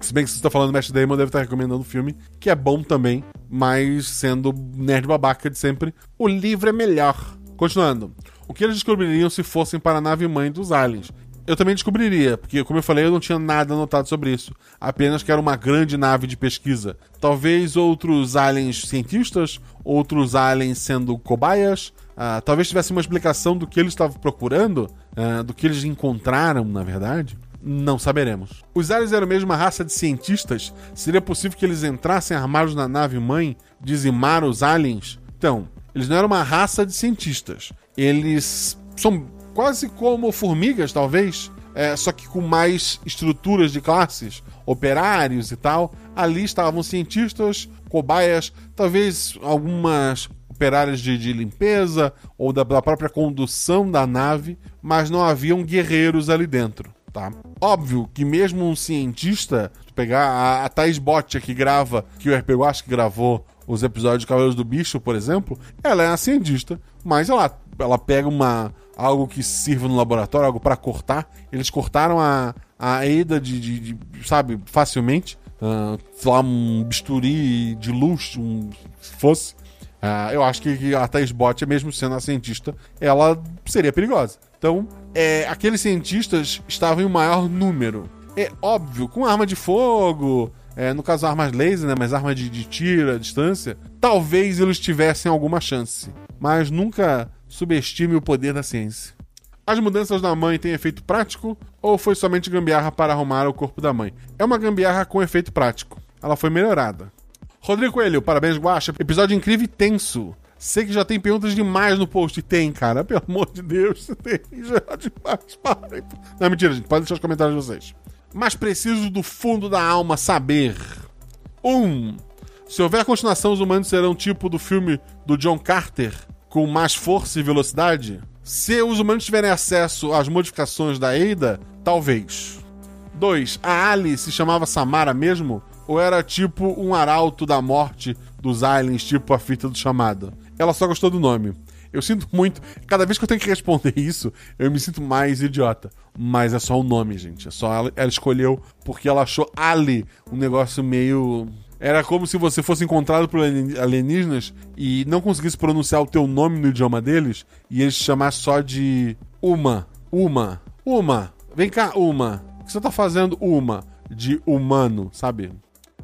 Se bem que você está falando do Matt Damon, deve estar recomendando o filme, que é bom também, mas sendo nerd babaca de sempre, o livro é melhor. Continuando. O que eles descobririam se fossem para a nave mãe dos aliens? eu também descobriria, porque, como eu falei, eu não tinha nada anotado sobre isso. Apenas que era uma grande nave de pesquisa. Talvez outros aliens cientistas, outros aliens sendo cobaias. Uh, talvez tivesse uma explicação do que eles estavam procurando, uh, do que eles encontraram, na verdade. Não saberemos. Os aliens eram mesmo uma raça de cientistas? Seria possível que eles entrassem armados na nave mãe, dizimaram os aliens? Então, eles não eram uma raça de cientistas. Eles são quase como formigas, talvez, é, só que com mais estruturas de classes, operários e tal. Ali estavam cientistas, cobaias, talvez algumas operárias de, de limpeza ou da, da, própria condução da nave, mas não haviam guerreiros ali dentro. Tá? Óbvio que mesmo um cientista, pegar a, a Thais Bottia que grava, que o RP acho que gravou os episódios de Cavaleiros do Bicho, por exemplo, ela é uma cientista, mas ela, ela pega uma, algo que sirva no laboratório, algo para cortar. Eles cortaram a, a EDA de, de, de sabe, facilmente. Uh, sei lá, um bisturi de luz, um, se fosse. Uh, eu acho que a Thais Bot, mesmo sendo a cientista, ela seria perigosa. Então, é, aqueles cientistas estavam em maior número. É óbvio, com arma de fogo, é, no caso armas laser, né, mas arma de, de tiro à distância, talvez eles tivessem alguma chance. Mas nunca subestime o poder da ciência. As mudanças da mãe têm efeito prático ou foi somente gambiarra para arrumar o corpo da mãe? É uma gambiarra com efeito prático. Ela foi melhorada. Rodrigo Coelho, parabéns, Guacha. Episódio incrível e tenso. Sei que já tem perguntas demais no post. Tem, cara. [LAUGHS] Pelo amor de Deus. Tem já demais. Para. Não, mentira, gente. Pode deixar os comentários de vocês. Mas preciso do fundo da alma saber. 1. Um, se houver continuação, os humanos serão tipo do filme do John Carter, com mais força e velocidade? Se os humanos tiverem acesso às modificações da Eida, talvez. 2. A Ali se chamava Samara mesmo? Ou era tipo um arauto da morte dos aliens, tipo a fita do chamado? Ela só gostou do nome. Eu sinto muito. Cada vez que eu tenho que responder [LAUGHS] isso, eu me sinto mais idiota. Mas é só o nome, gente. É só ela, ela escolheu porque ela achou Ali um negócio meio era como se você fosse encontrado por alienígenas e não conseguisse pronunciar o teu nome no idioma deles e eles te chamassem só de Uma. Uma. Uma. Vem cá, Uma. O que você tá fazendo, Uma? De humano, sabe?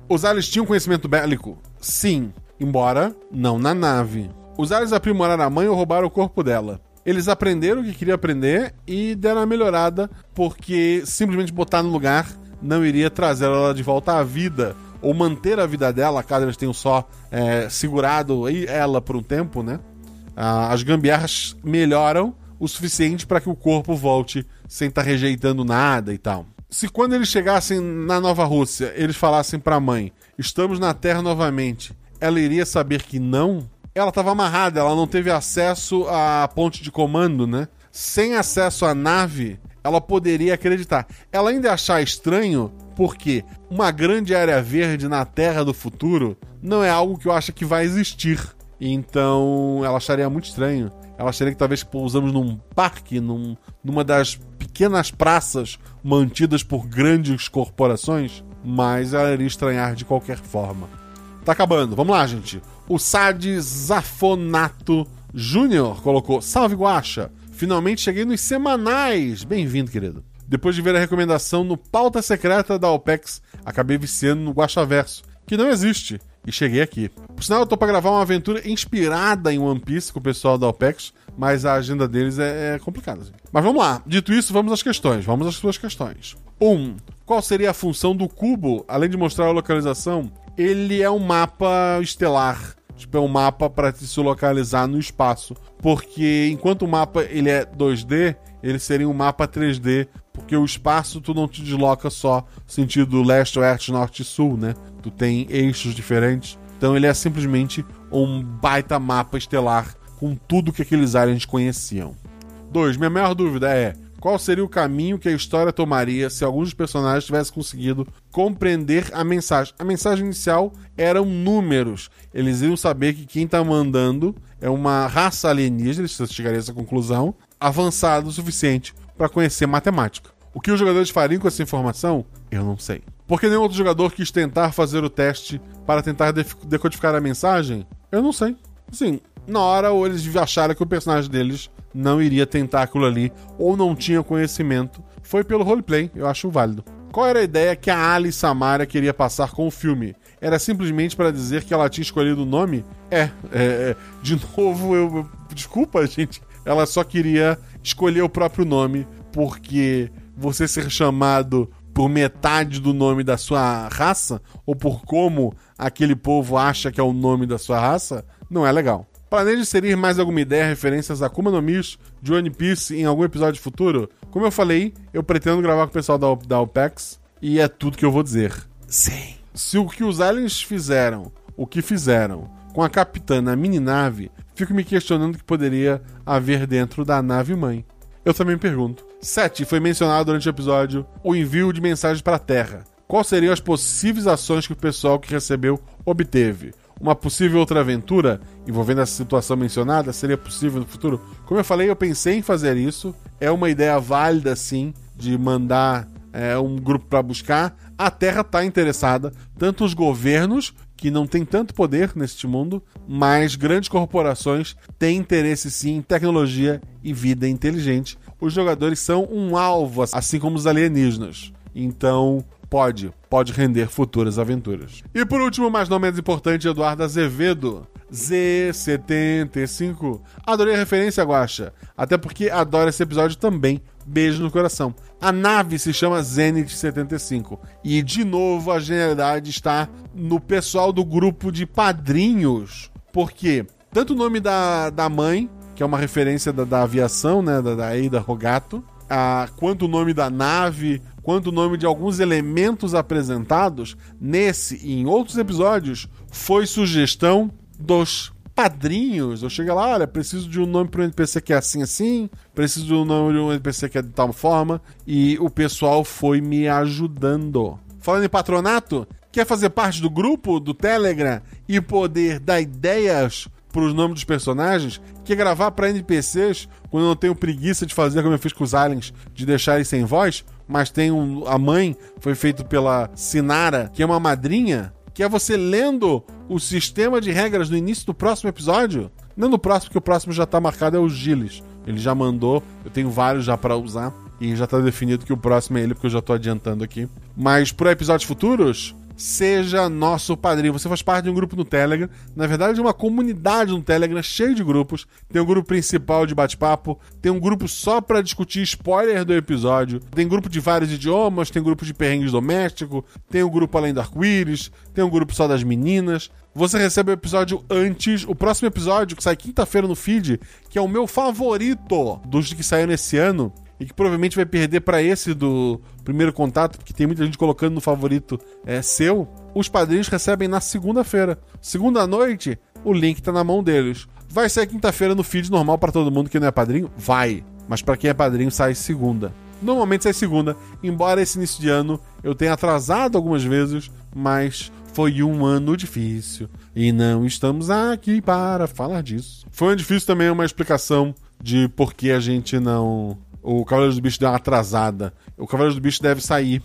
Os aliens tinham conhecimento bélico? Sim. Embora não na nave. Os aliens aprimoraram a mãe ou roubaram o corpo dela? Eles aprenderam o que queriam aprender e deram uma melhorada porque simplesmente botar no lugar não iria trazer ela de volta à vida ou manter a vida dela, caso eles tenham só é, segurado ela por um tempo, né? Ah, as gambiarras melhoram o suficiente para que o corpo volte sem estar tá rejeitando nada e tal. Se quando eles chegassem na Nova Rússia, eles falassem para a mãe: "Estamos na Terra novamente", ela iria saber que não. Ela estava amarrada, ela não teve acesso à ponte de comando, né? Sem acesso à nave, ela poderia acreditar. Ela ainda achar estranho porque uma grande área verde na Terra do futuro não é algo que eu acho que vai existir. Então ela acharia muito estranho. Ela acharia que talvez pousamos num parque, num, numa das pequenas praças mantidas por grandes corporações, mas ela iria estranhar de qualquer forma. Tá acabando, vamos lá, gente. O Sad Zafonato Júnior colocou: Salve Guacha! Finalmente cheguei nos semanais! Bem-vindo, querido. Depois de ver a recomendação no pauta secreta da OPEX, acabei viciando no Guaxaverso, que não existe, e cheguei aqui. Por sinal, eu tô pra gravar uma aventura inspirada em One Piece com o pessoal da OPEX, mas a agenda deles é, é complicada. assim. Mas vamos lá. Dito isso, vamos às questões. Vamos às suas questões. 1. Um, qual seria a função do cubo, além de mostrar a localização? Ele é um mapa estelar. Tipo, é um mapa para se localizar no espaço. Porque enquanto o mapa ele é 2D, ele seria um mapa 3D. Porque o espaço tu não te desloca só sentido leste, oeste, norte e sul, né? Tu tem eixos diferentes. Então ele é simplesmente um baita mapa estelar com tudo que aqueles aliens conheciam. 2. Minha maior dúvida é: qual seria o caminho que a história tomaria se alguns dos personagens tivessem conseguido compreender a mensagem? A mensagem inicial eram números. Eles iam saber que quem está mandando é uma raça alienígena, se chegaria a essa conclusão, avançada o suficiente para conhecer matemática. O que os jogadores fariam com essa informação? Eu não sei. Por que nenhum outro jogador quis tentar fazer o teste para tentar decodificar a mensagem? Eu não sei. Assim, na hora ou eles acharam que o personagem deles não iria tentar aquilo ali ou não tinha conhecimento. Foi pelo roleplay, eu acho válido. Qual era a ideia que a Ali Samara queria passar com o filme? Era simplesmente para dizer que ela tinha escolhido o nome? É, é, é, de novo, eu- Desculpa, gente. Ela só queria escolher o próprio nome, porque você ser chamado por metade do nome da sua raça, ou por como aquele povo acha que é o nome da sua raça, não é legal. Planeja inserir mais alguma ideia, referências a Akuma no Mis de One Piece em algum episódio futuro? Como eu falei, eu pretendo gravar com o pessoal da, da OPEX e é tudo que eu vou dizer. Sim. Se o que os aliens fizeram, o que fizeram com a capitã na mini nave, fico me questionando o que poderia haver dentro da nave mãe. Eu também pergunto. 7. Foi mencionado durante o episódio o envio de mensagens para a Terra. Quais seriam as possíveis ações que o pessoal que recebeu obteve? Uma possível outra aventura envolvendo essa situação mencionada seria possível no futuro? Como eu falei, eu pensei em fazer isso. É uma ideia válida, sim, de mandar é, um grupo para buscar. A Terra está interessada, tanto os governos, que não têm tanto poder neste mundo, mas grandes corporações têm interesse sim em tecnologia e vida inteligente. Os jogadores são um alvo, assim como os alienígenas. Então, pode, pode render futuras aventuras. E por último, mas não menos importante, Eduardo Azevedo. Z75. Adorei a referência, Guacha. Até porque adoro esse episódio também. Beijo no coração. A nave se chama Zenith 75. E, de novo, a genialidade está no pessoal do grupo de padrinhos. Porque tanto o nome da, da mãe, que é uma referência da, da aviação, né? Da, da Rogato, a, quanto o nome da nave, quanto o nome de alguns elementos apresentados nesse e em outros episódios, foi sugestão dos padrinhos. Eu cheguei lá, olha, preciso de um nome para um NPC que é assim, assim, preciso de um nome de um NPC que é de tal forma, e o pessoal foi me ajudando. Falando em patronato, quer fazer parte do grupo do Telegram e poder dar ideias para os nomes dos personagens? Quer gravar para NPCs quando eu não tenho preguiça de fazer como eu fiz com os aliens, de deixar eles sem voz? Mas tem um, a mãe, foi feito pela Sinara, que é uma madrinha, que é você lendo o sistema de regras no início do próximo episódio. Não no próximo, porque o próximo já tá marcado, é o Gilles. Ele já mandou, eu tenho vários já para usar. E já tá definido que o próximo é ele, porque eu já tô adiantando aqui. Mas para episódios futuros, seja nosso padrinho. Você faz parte de um grupo no Telegram, na verdade, de uma comunidade no Telegram cheio de grupos. Tem um grupo principal de bate-papo, tem um grupo só para discutir spoiler do episódio, tem grupo de vários idiomas, tem grupo de perrengues doméstico, tem um grupo além do arco-íris, tem um grupo só das meninas. Você recebe o episódio antes, o próximo episódio, que sai quinta-feira no feed, que é o meu favorito dos que saíram esse ano e que provavelmente vai perder para esse do primeiro contato, porque tem muita gente colocando no favorito é seu. Os padrinhos recebem na segunda-feira. Segunda noite, o link tá na mão deles. Vai sair quinta-feira no feed normal para todo mundo que não é padrinho? Vai. Mas para quem é padrinho sai segunda. Normalmente sai segunda, embora esse início de ano eu tenha atrasado algumas vezes, mas foi um ano difícil e não estamos aqui para falar disso. Foi um difícil também uma explicação de por que a gente não o Cavaleiro do Bicho deu uma atrasada. O Cavaleiro do Bicho deve sair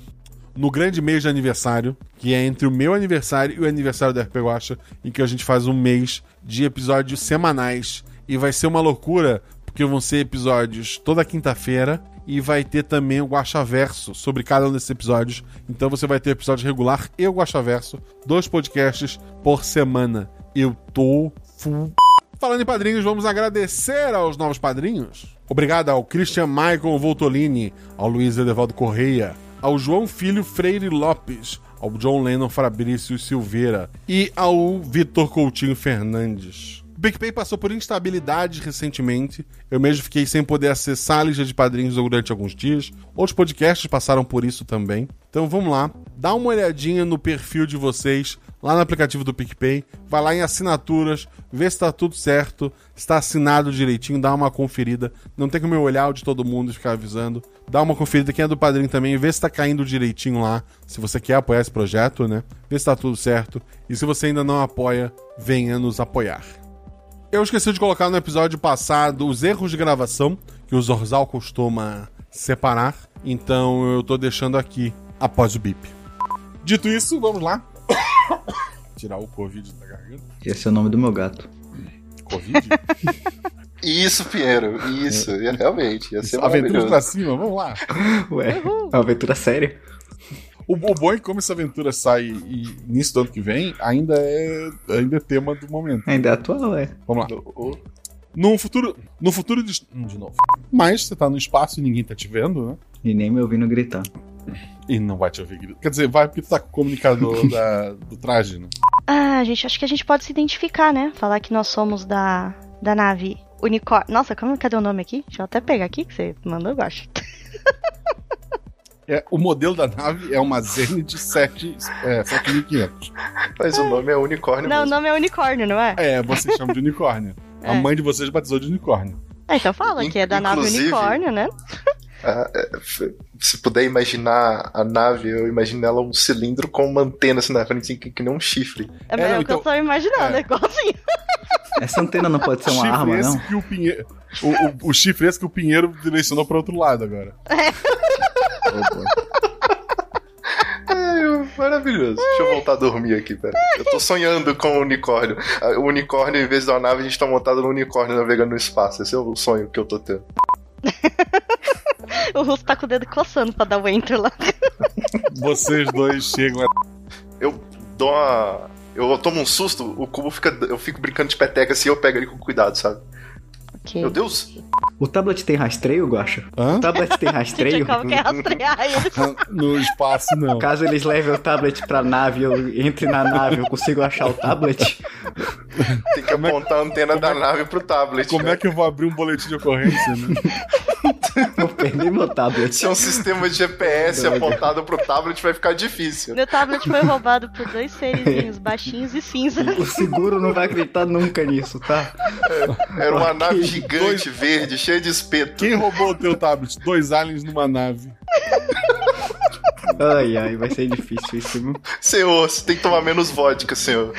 no grande mês de aniversário, que é entre o meu aniversário e o aniversário da RP Guacha, em que a gente faz um mês de episódios semanais. E vai ser uma loucura, porque vão ser episódios toda quinta-feira e vai ter também o Guaxaverso sobre cada um desses episódios. Então você vai ter episódio regular e o Guaxaverso, dois podcasts por semana. Eu tô full. Falando em padrinhos, vamos agradecer aos novos padrinhos. Obrigado ao Christian Michael Voltolini, ao Luiz Edevaldo Correia, ao João Filho Freire Lopes, ao John Lennon Fabrício Silveira e ao Vitor Coutinho Fernandes. PicPay passou por instabilidade recentemente. Eu mesmo fiquei sem poder acessar a lista de padrinhos durante alguns dias. Outros podcasts passaram por isso também. Então vamos lá, dá uma olhadinha no perfil de vocês lá no aplicativo do PicPay, vai lá em assinaturas, vê se está tudo certo, está assinado direitinho, dá uma conferida. Não tem como eu olhar o de todo mundo e ficar avisando. Dá uma conferida quem é do padrinho também, vê se está caindo direitinho lá, se você quer apoiar esse projeto, né? Vê se está tudo certo. E se você ainda não apoia, venha nos apoiar. Eu esqueci de colocar no episódio passado os erros de gravação que o Zorzal costuma separar, então eu tô deixando aqui após o bip. Dito isso, vamos lá. [COUGHS] Tirar o Covid da garganta. Esse é o nome do meu gato. Covid? [LAUGHS] Isso, Pinheiro, isso. É. Realmente, ia ser Aventuras maravilhoso. pra cima, vamos lá. [LAUGHS] Ué, é uma aventura séria. O, o bom é como essa aventura sai e início do ano que vem, ainda é, ainda é tema do momento. Ainda é atual, é. Vamos lá. O- No futuro. No futuro de, de novo. Mas você tá no espaço e ninguém tá te vendo, né? E nem me ouvindo gritar. E não vai te ouvir gritar. Quer dizer, vai porque tu tá com o comunicador [LAUGHS] da- do traje, né? Ah, gente, acho que a gente pode se identificar, né? Falar que nós somos da, da nave Unicórnio. Nossa, como, cadê o nome aqui? Deixa eu até pegar aqui que você mandou, eu acho. [LAUGHS] É, o modelo da nave é uma Zenit 7, é, 7500. Mas o nome é unicórnio Não, o mesmo. nome é Unicórnio, não é? É, vocês chamam de unicórnio. [LAUGHS] A É. mãe de vocês batizou de unicórnio. É, então fala que é da nave Unicórnio, né? [LAUGHS] Ah, é, se puder imaginar a nave, eu imagino ela um cilindro com uma antena assim na frente, assim, que, que nem um chifre. É, É, não, o que então- eu tô imaginando, é. é igualzinho. [LAUGHS] Essa antena não pode ser uma chifre arma, esse não? que o Pinheiro. O, o, o chifre esse que o Pinheiro direcionou pra outro lado agora. É, maravilhoso. Deixa eu voltar a dormir aqui, pera. Eu tô sonhando com o unicórnio. Ah, O unicórnio, em vez de uma nave, a gente tá montado no unicórnio navegando no espaço. Esse é o sonho que eu tô tendo. [LAUGHS] O Russo tá com o dedo coçando pra dar o enter lá. Vocês dois chegam a. Eu dou uma. Eu tomo um susto, o cubo fica. Eu fico brincando de peteca assim, eu pego ele com cuidado, sabe? Ok. Meu Deus! O tablet tem rastreio, Guacha? Hã? O tablet tem [LAUGHS] rastreio? como quer rastrear [LAUGHS] ele? No espaço, não. Caso eles levem o tablet pra nave, eu entre na nave, eu consigo achar o tablet. Tem que apontar a antena da nave pro tablet. Como né? é que eu vou abrir um boletim de ocorrência, né? [LAUGHS] Eu perdi meu tablet. Se é um sistema de GPS Droga. apontado pro tablet, vai ficar difícil. Meu tablet foi roubado por dois serezinhos baixinhos e cinza. O seguro não vai acreditar nunca nisso, tá? Era uma nave gigante, verde, cheia de espeto. Quem roubou o teu tablet? Dois aliens numa nave. Ai, ai, vai ser difícil isso, viu? Senhor, você tem que tomar menos vodka, senhor.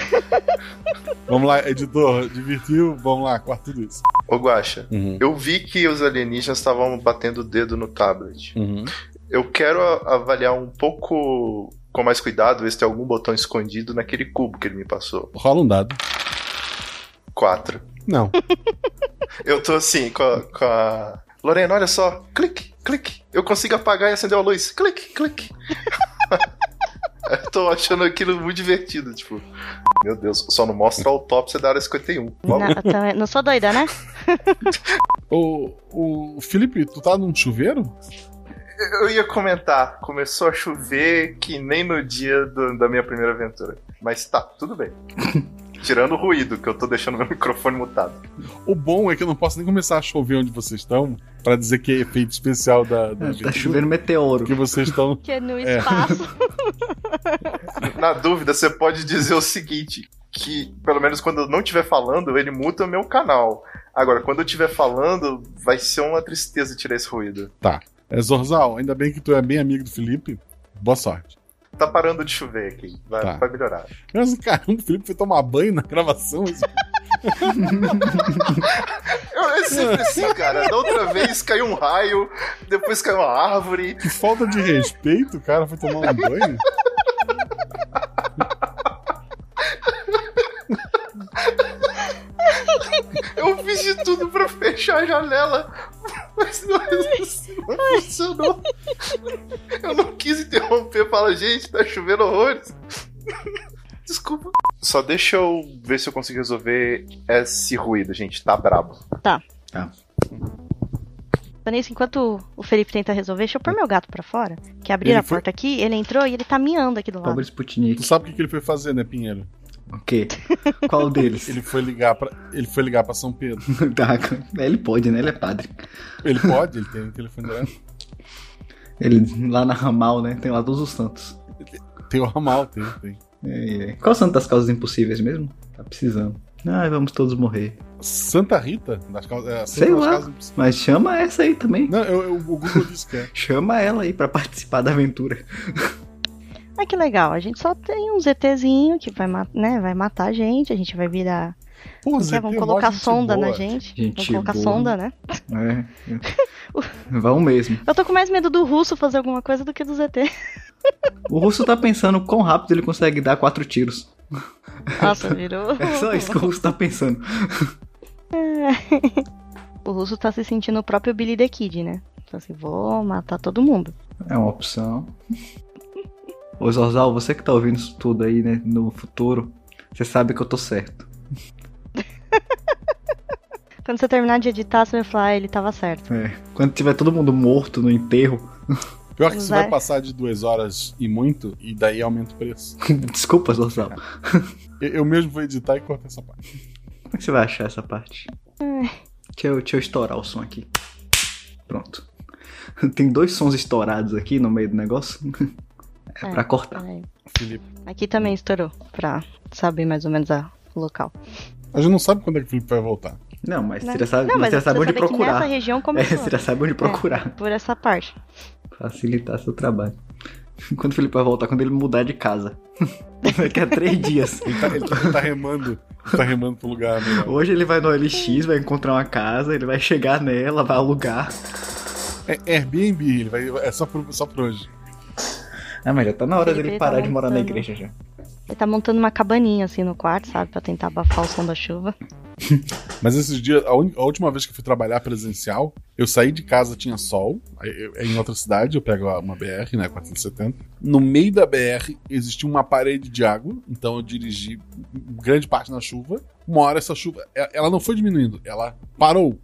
Vamos lá, editor, divertiu? Vamos lá, corta tudo isso. Ô, Guaxa, Uhum. eu vi que os alienígenas estavam batendo o dedo no tablet. Uhum. Eu quero avaliar um pouco com mais cuidado, ver se tem algum botão escondido naquele cubo que ele me passou. Rola um dado. Quatro. Não. [LAUGHS] Eu tô assim, com a, com a... Lorena, olha só. Clique, clique. Eu consigo apagar e acender a luz. Clique, clique. [LAUGHS] Eu tô achando aquilo muito divertido, tipo... Meu Deus, só não mostra a autópsia da área 51. Não, também- não sou doida, né? [LAUGHS] O, o Felipe, tu tá num chuveiro? Eu ia comentar, começou a chover que nem no dia do- da minha primeira aventura. Mas tá, tudo bem. [LAUGHS] Tirando o ruído, que eu tô deixando meu [LAUGHS] microfone mutado. O bom é que eu não posso nem começar a chover onde vocês estão pra dizer que é efeito especial da, da Tá aventura, chovendo meteoro. Que vocês estão. Que é no É. espaço. [LAUGHS] Na dúvida, você pode dizer o seguinte: que pelo menos quando eu não estiver falando, ele muta o meu canal. Agora, quando eu estiver falando, vai ser uma tristeza tirar esse ruído. É Zorzal, ainda bem que tu é bem amigo do Felipe. Boa sorte. Tá parando de chover aqui. Vai, Tá. vai melhorar. Mas caramba, o Felipe foi tomar banho na gravação. Isso- [LAUGHS] Eu, é sempre assim, cara. Da outra vez caiu um raio, depois caiu uma árvore. Que falta de respeito, cara foi tomar um banho. Eu fiz de tudo pra fechar a janela. Mas não, não funcionou. Interromper. Fala, gente, tá chovendo horrores. [LAUGHS] Desculpa. Só deixa eu ver se eu consigo resolver esse ruído, gente. Tá brabo. Tá. Tá. Vanessa, enquanto o Felipe tenta resolver, deixa eu pôr meu gato pra fora. Que abriram a foi- porta aqui, ele entrou e ele tá miando aqui do lado. Pobre Sputnik. Tu sabe o que ele foi fazer, né, Pinheiro? O quê? Qual deles? [LAUGHS] Ele foi ligar para ele foi ligar para São Pedro. [LAUGHS] Tá, ele pode, né? Ele é padre. Ele pode, ele tem um telefone direto. Ele lá na Ramal, né? Tem lá todos os santos. Tem o ramal, tem, tem. É, é. Qual o santo das causas impossíveis mesmo? Tá precisando. Ai, vamos todos morrer. Santa Rita? Das causas, é, Sei das lá. Causas. Mas chama essa aí também. Não, eu, eu- o Google disse que é. [LAUGHS] Chama ela aí pra participar da aventura. Ah, que legal. A gente só tem um ZTzinho que vai, né, vai matar a gente, a gente vai virar. Pô, Zé, é? Tem colocar sonda boa. na gente. Gente Vamos colocar boa. sonda, né? É. Vão mesmo. [LAUGHS] Eu tô com mais medo do russo fazer alguma coisa do que do ZT. O russo tá pensando quão rápido ele consegue dar quatro tiros. Nossa, virou. [LAUGHS] É só isso que o russo tá pensando. [LAUGHS] O russo tá se sentindo o próprio Billy the Kid, né? Então assim, vou matar todo mundo. É uma opção. Ô Zorzal, você que tá ouvindo isso tudo aí, né, no futuro, você sabe que eu tô certo. [LAUGHS] Quando você terminar de editar, você vai falar, ah, ele tava certo. É. Quando tiver todo mundo morto no enterro, [LAUGHS] Pior que você Vai. vai passar de duas horas e muito, e daí aumenta o preço. [LAUGHS] desculpa, Zorzal. Eu, eu mesmo vou editar e cortar essa parte. Como é que você vai achar essa parte? Deixa eu, deixa eu estourar o som aqui. Pronto. Tem dois sons estourados aqui no meio do negócio. É, É. pra cortar. Peraí. Felipe. Aqui também estourou, pra saber mais ou menos a, o local. A gente não sabe quando é que o Felipe vai voltar. Não, mas Né? você já sabe, Não, mas você já sabe onde procurar. nessa região É, [LAUGHS] começou. você já sabe onde procurar. Por essa parte. Facilitar seu trabalho. [LAUGHS] Quando o Felipe vai voltar, quando ele mudar de casa. [LAUGHS] Daqui a três dias. Ele tá, ele tá- ele tá remando. Ele tá remando pro lugar melhor. Hoje ele vai no LX, vai encontrar uma casa, ele vai chegar nela, vai alugar. É Airbnb, ele vai, é só por, só por hoje. Ah, mas já tá na hora Felipe, dele ele parar tá de morar na igreja já. Ele tá montando uma cabaninha assim no quarto, sabe? Pra tentar abafar o som da chuva. [LAUGHS] Mas esses dias, a, uni- a última vez que eu fui trabalhar presencial, eu saí de casa, tinha sol, é em outra cidade, eu pego uma BR, né, 470. No meio da BR existia uma parede de água, então eu dirigi grande parte na chuva. Uma hora essa chuva, ela não foi diminuindo, ela parou.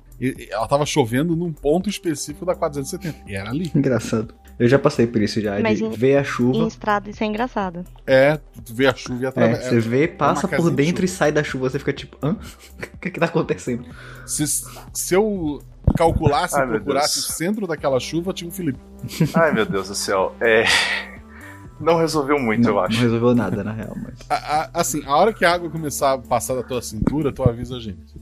Ela tava chovendo num ponto específico da 470, e era ali. Engraçado. Eu já passei por isso já, Mas de em- ver a Em chuva. estrada isso é engraçado. É, tu vê a chuva e É, através. você vê, passa casinha por de dentro e chuva. sai da chuva, você fica tipo, hã? [LAUGHS] O que que tá acontecendo? Se, se eu calculasse Ai, e procurasse o centro daquela chuva, tinha o Felipe. Ai, meu Deus do céu. É. Não resolveu muito, não, eu não acho. resolveu nada, na real, mas... A- a- assim, a hora que a água começar a passar da tua cintura, tu avisa a gente.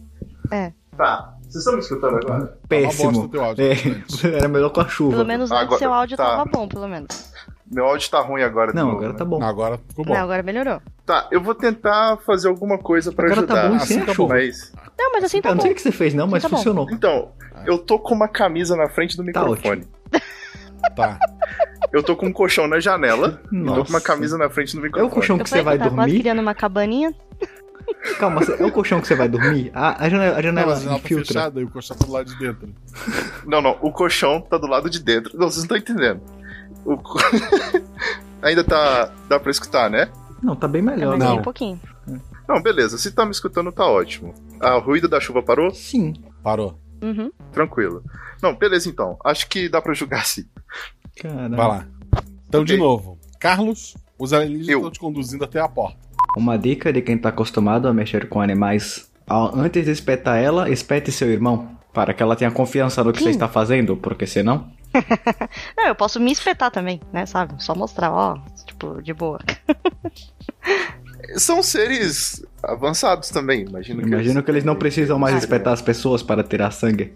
Tá. Vocês estão me escutando agora? bosta Péssimo. o teu áudio, É, [LAUGHS] era melhor com a chuva. Pelo menos antes Agora- seu áudio tá. tava bom, pelo menos. Meu áudio tá ruim agora. Não, novo, agora né? tá bom. Não, agora ficou bom. Não, agora melhorou. Tá, eu vou tentar fazer alguma coisa pra Agora tá ajudar. bom sem Assim a tá chuva. Mas. Não, mas assim tá Eu não bom. sei o que você fez não, mas Tá bom. funcionou. Então, eu tô com uma camisa na frente do Tá microfone. [LAUGHS] Tá. eu tô com um colchão na janela e tô Nossa. com uma camisa na frente do É o microfone. colchão Eu que você vai tá dormir? criando uma cabaninha. Calma, é o colchão que você vai dormir? A, a janela, a Não, janela mas a janela tá fechada e o colchão tá do lado de dentro. Não, não, o colchão tá do lado de dentro. Não, vocês não estão entendendo. O co- [LAUGHS] Ainda tá. dá pra escutar, né? Não, tá bem melhor. né? Não. aí um pouquinho. Não, beleza. Se tá me escutando, tá ótimo. Ah, o ruído da chuva parou? Sim. Parou. Uhum. Tranquilo. Não, beleza então. Acho que dá pra julgar sim. Caramba. Vai lá. Então, de Ok. novo. Carlos, os alienígenas estão te conduzindo até a porta. Uma dica de quem tá acostumado a mexer com animais. Antes de espetar ela, espete seu irmão. Para que ela tenha confiança no que você Sim. está fazendo, porque senão. [LAUGHS] Não, eu posso me espetar também, né, sabe? Só mostrar, ó, tipo, de boa. [LAUGHS] São seres avançados também, imagino que. Imagino que eles não precisam mais Ah, espetar as pessoas para tirar sangue.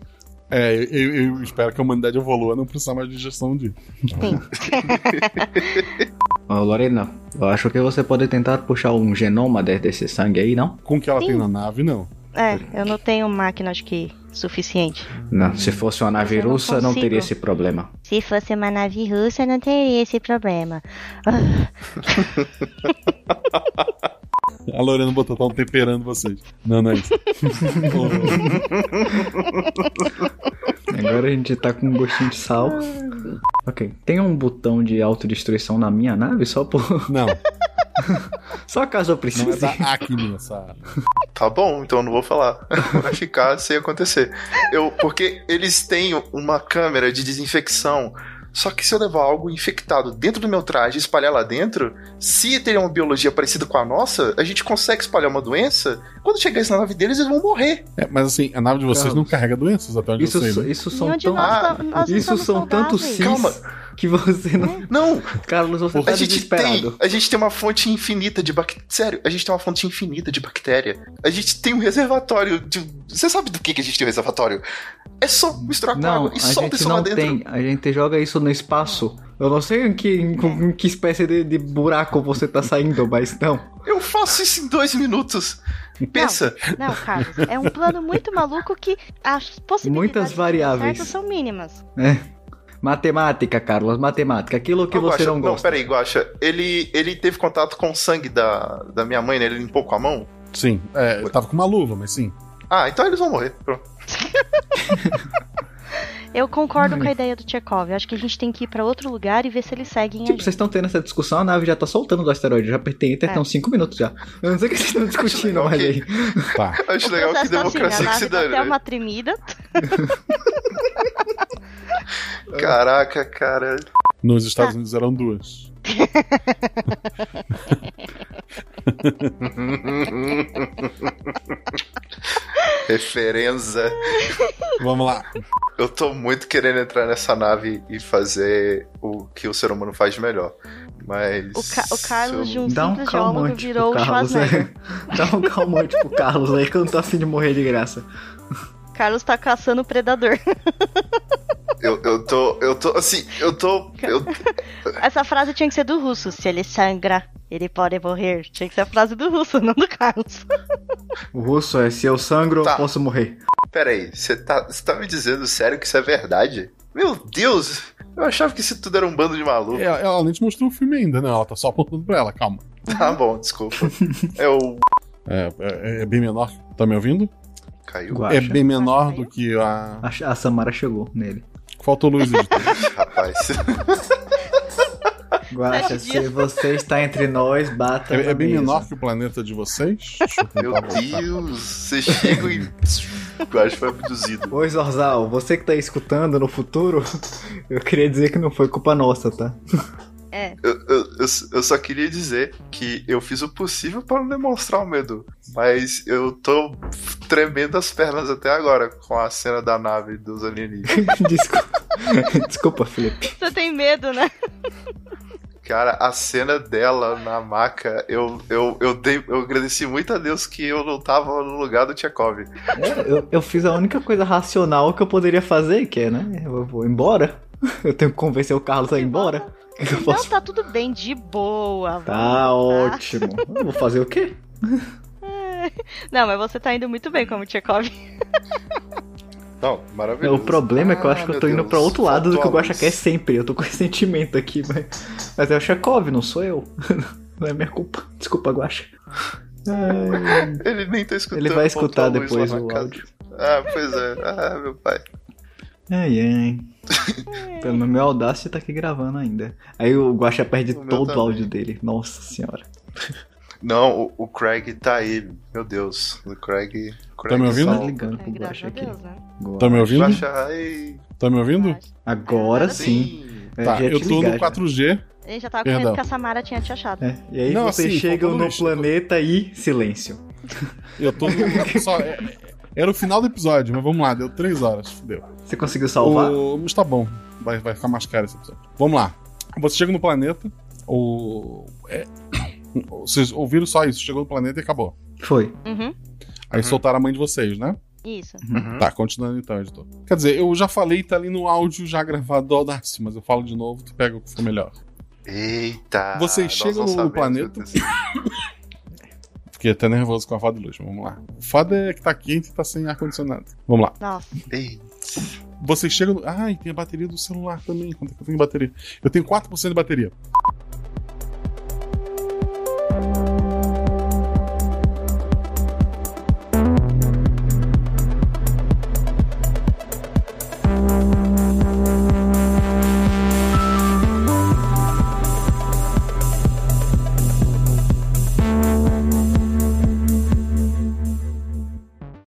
É, eu, eu- espero que a humanidade evolua, não precisar mais de digestão disso. Sim. [LAUGHS] Ô, Lorena, eu acho que você pode tentar puxar um genoma de- desse sangue aí, não? Com o que ela Sim. tem na nave, não. É, eu não tenho máquina, acho que, suficiente. Não, se fosse uma nave Eu não russa, não consigo. teria esse problema. Se fosse uma nave russa, não teria esse problema. [LAUGHS] A Lorena botou, tá temperando vocês. Não, não é isso. [LAUGHS] agora a gente tá com um gostinho de sal. Ok. Tem um botão de autodestruição na minha nave só por. Não, [LAUGHS] Só caso eu não é precise. da Acme essa. Tá bom, então eu não vou falar. Vai ficar sem acontecer. Eu, porque eles têm uma câmera de desinfecção. Só que se eu levar algo infectado dentro do meu traje e espalhar lá dentro, se ter uma biologia parecida com a nossa, a gente consegue espalhar uma doença. Quando chegar isso na nave deles, eles vão morrer. É, mas assim, a nave de vocês não carrega doenças até onde Isso, eu sei. né? isso são tão. Ah, Isso são tantos cis Calma. que você não. Não, Carlos, você a tá gente, tem, a gente tem uma fonte infinita de bactéria. Sério, a gente tem uma fonte infinita de bactéria. A gente tem um reservatório de. Você sabe do que, que a gente tem um reservatório? É só misturar com Não, água a e solta gente isso lá não dentro. tem. A gente joga isso no espaço. Eu não sei em que, em, em que espécie de, de buraco você tá saindo, mas não. Eu faço isso em dois minutos. Pensa. Não, Carlos, é um plano muito maluco que as possibilidades Muitas variáveis. são mínimas. É. Matemática, Carlos, matemática. Aquilo que Ô, você Guaxa, não gosta. peraí, Guaxa. Ele, ele teve contato com o sangue da, da minha mãe, né? Ele limpou com a mão? Sim, é, eu tava com uma luva, mas sim. Ah, então eles vão morrer. Pronto. [LAUGHS] Eu concordo com a ideia do Tchekov. Eu acho que a gente tem que ir pra outro lugar e ver se eles seguem a Tipo, gente. vocês estão tendo essa discussão, a nave já tá soltando do asteroide. Já apertei enter, É. tem uns 5 minutos já. Eu não sei o que vocês estão discutindo [LAUGHS] mais que- aí. Tá. Acho O legal que tá assim, democracia a que se dá dane, até né? uma tremida. [LAUGHS] Caraca, cara. Nos Estados Unidos eram duas. Referenza. Vamos lá. Eu tô muito querendo entrar nessa nave e fazer o que o ser humano faz de melhor. Mas. O, Ca- o Carlos de um Dá um calmante virou o pro Carlos, é. [LAUGHS] Dá um calmante pro Carlos aí que eu não tô afim de morrer de graça. Carlos tá caçando o predador. Eu, eu tô. Eu tô. Assim, eu tô. Eu, [LAUGHS] Essa frase tinha que ser do russo. Se ele sangra, ele pode morrer. Tinha que ser a frase do russo, não do Carlos. O russo é: se eu sangro, Tá. eu posso morrer. peraí, você tá, você tá me dizendo sério que isso é verdade? Meu Deus! Eu achava que isso tudo era um bando de maluco. Ela, ela nem te mostrou o filme ainda, né? Ela tá só apontando pra ela, calma. Tá bom, desculpa. [LAUGHS] É o. É, é- é bem menor. Tá me ouvindo? Caiu. Guaxa. É bem menor do que a. A, a Samara chegou nele. Faltou luz. [LAUGHS] Rapaz. Guaxa, Sete se você está entre nós, bata É, é bem mesa. menor que o planeta de vocês? [LAUGHS] Meu. Deus. Você chega e. [LAUGHS] Eu acho que foi abduzido. Oi, Zorzal, você que tá escutando no futuro, [LAUGHS] eu queria dizer que não foi culpa nossa, tá? É. Eu, eu, eu, eu só queria dizer que eu fiz o possível para não demonstrar o medo. Mas eu tô tremendo as pernas até agora com a cena da nave dos alienígenas. [LAUGHS] Desculpa, [LAUGHS] Desculpa Felipe. Você tem medo, né? Cara, a cena dela na maca, eu, eu, eu, dei, eu agradeci muito a Deus que eu não tava no lugar do Tchekov. Eu, eu fiz a única coisa racional que eu poderia fazer, que é, né? Eu vou embora. [LAUGHS] Eu tenho que convencer o Carlos a ir embora. O que eu Não, tá tudo bem, de boa. Tá ótimo. Eu vou fazer o quê? [LAUGHS] Não, mas você tá indo muito bem como Tchekov. Não, maravilhoso. O problema é que eu acho Ah, que eu meu tô indo Deus, pra outro lado do que o Guaxa quer sempre. Eu tô com esse sentimento aqui, mas, mas é o Chekov, não sou eu. [LAUGHS] Não é minha culpa. Desculpa, Guaxa. Ai, [LAUGHS] Ele nem tá escutando. Ele vai escutar depois o áudio. Ah, pois é. Ah, meu pai. Ai. ai. Pelo menos meu Audacity tá aqui gravando ainda. Aí o Guaxa perde O todo o áudio dele. Nossa senhora. Não, o, o Craig tá aí. Meu Deus. O Craig. Craig Tá me ouvindo? Tá ligando É, pro graças Guaxa aqui. Deus, né? Tá me ouvindo? Tá me ouvindo? Agora sim. Eu Tá, já ia eu tô ligar no já. 4G. A gente já tava com Perdão. medo que a Samara tinha te achado. É, E aí Não, vocês assim, chegam no eu tô- planeta e silêncio. Eu tô no. só, é- [LAUGHS] era o final do episódio, mas vamos lá, deu 3 horas. Fudeu. Você conseguiu salvar? O... Mas tá bom. Vai, vai ficar mais caro esse episódio. Vamos lá. Você chega no planeta. O. é, [COUGHS] Vocês ouviram só isso? Chegou no planeta e acabou. Foi. Uhum. Aí Uhum. soltaram a mãe de vocês, né? Isso. Uhum. Tá, continuando então, editor. Quer dizer, eu já falei, tá ali no áudio já gravado do Audacity, mas eu falo de novo, tu pega o que for melhor. Eita. Vocês chegam no planeta? Fiquei até nervoso com a fada de luz, mas vamos lá. O fada é que tá quente e tá sem ar-condicionado. Vamos lá. Nossa. Vocês chegam no. Ai, tem a bateria do celular também. Quanto é que eu tenho de bateria? Eu tenho 4% de bateria.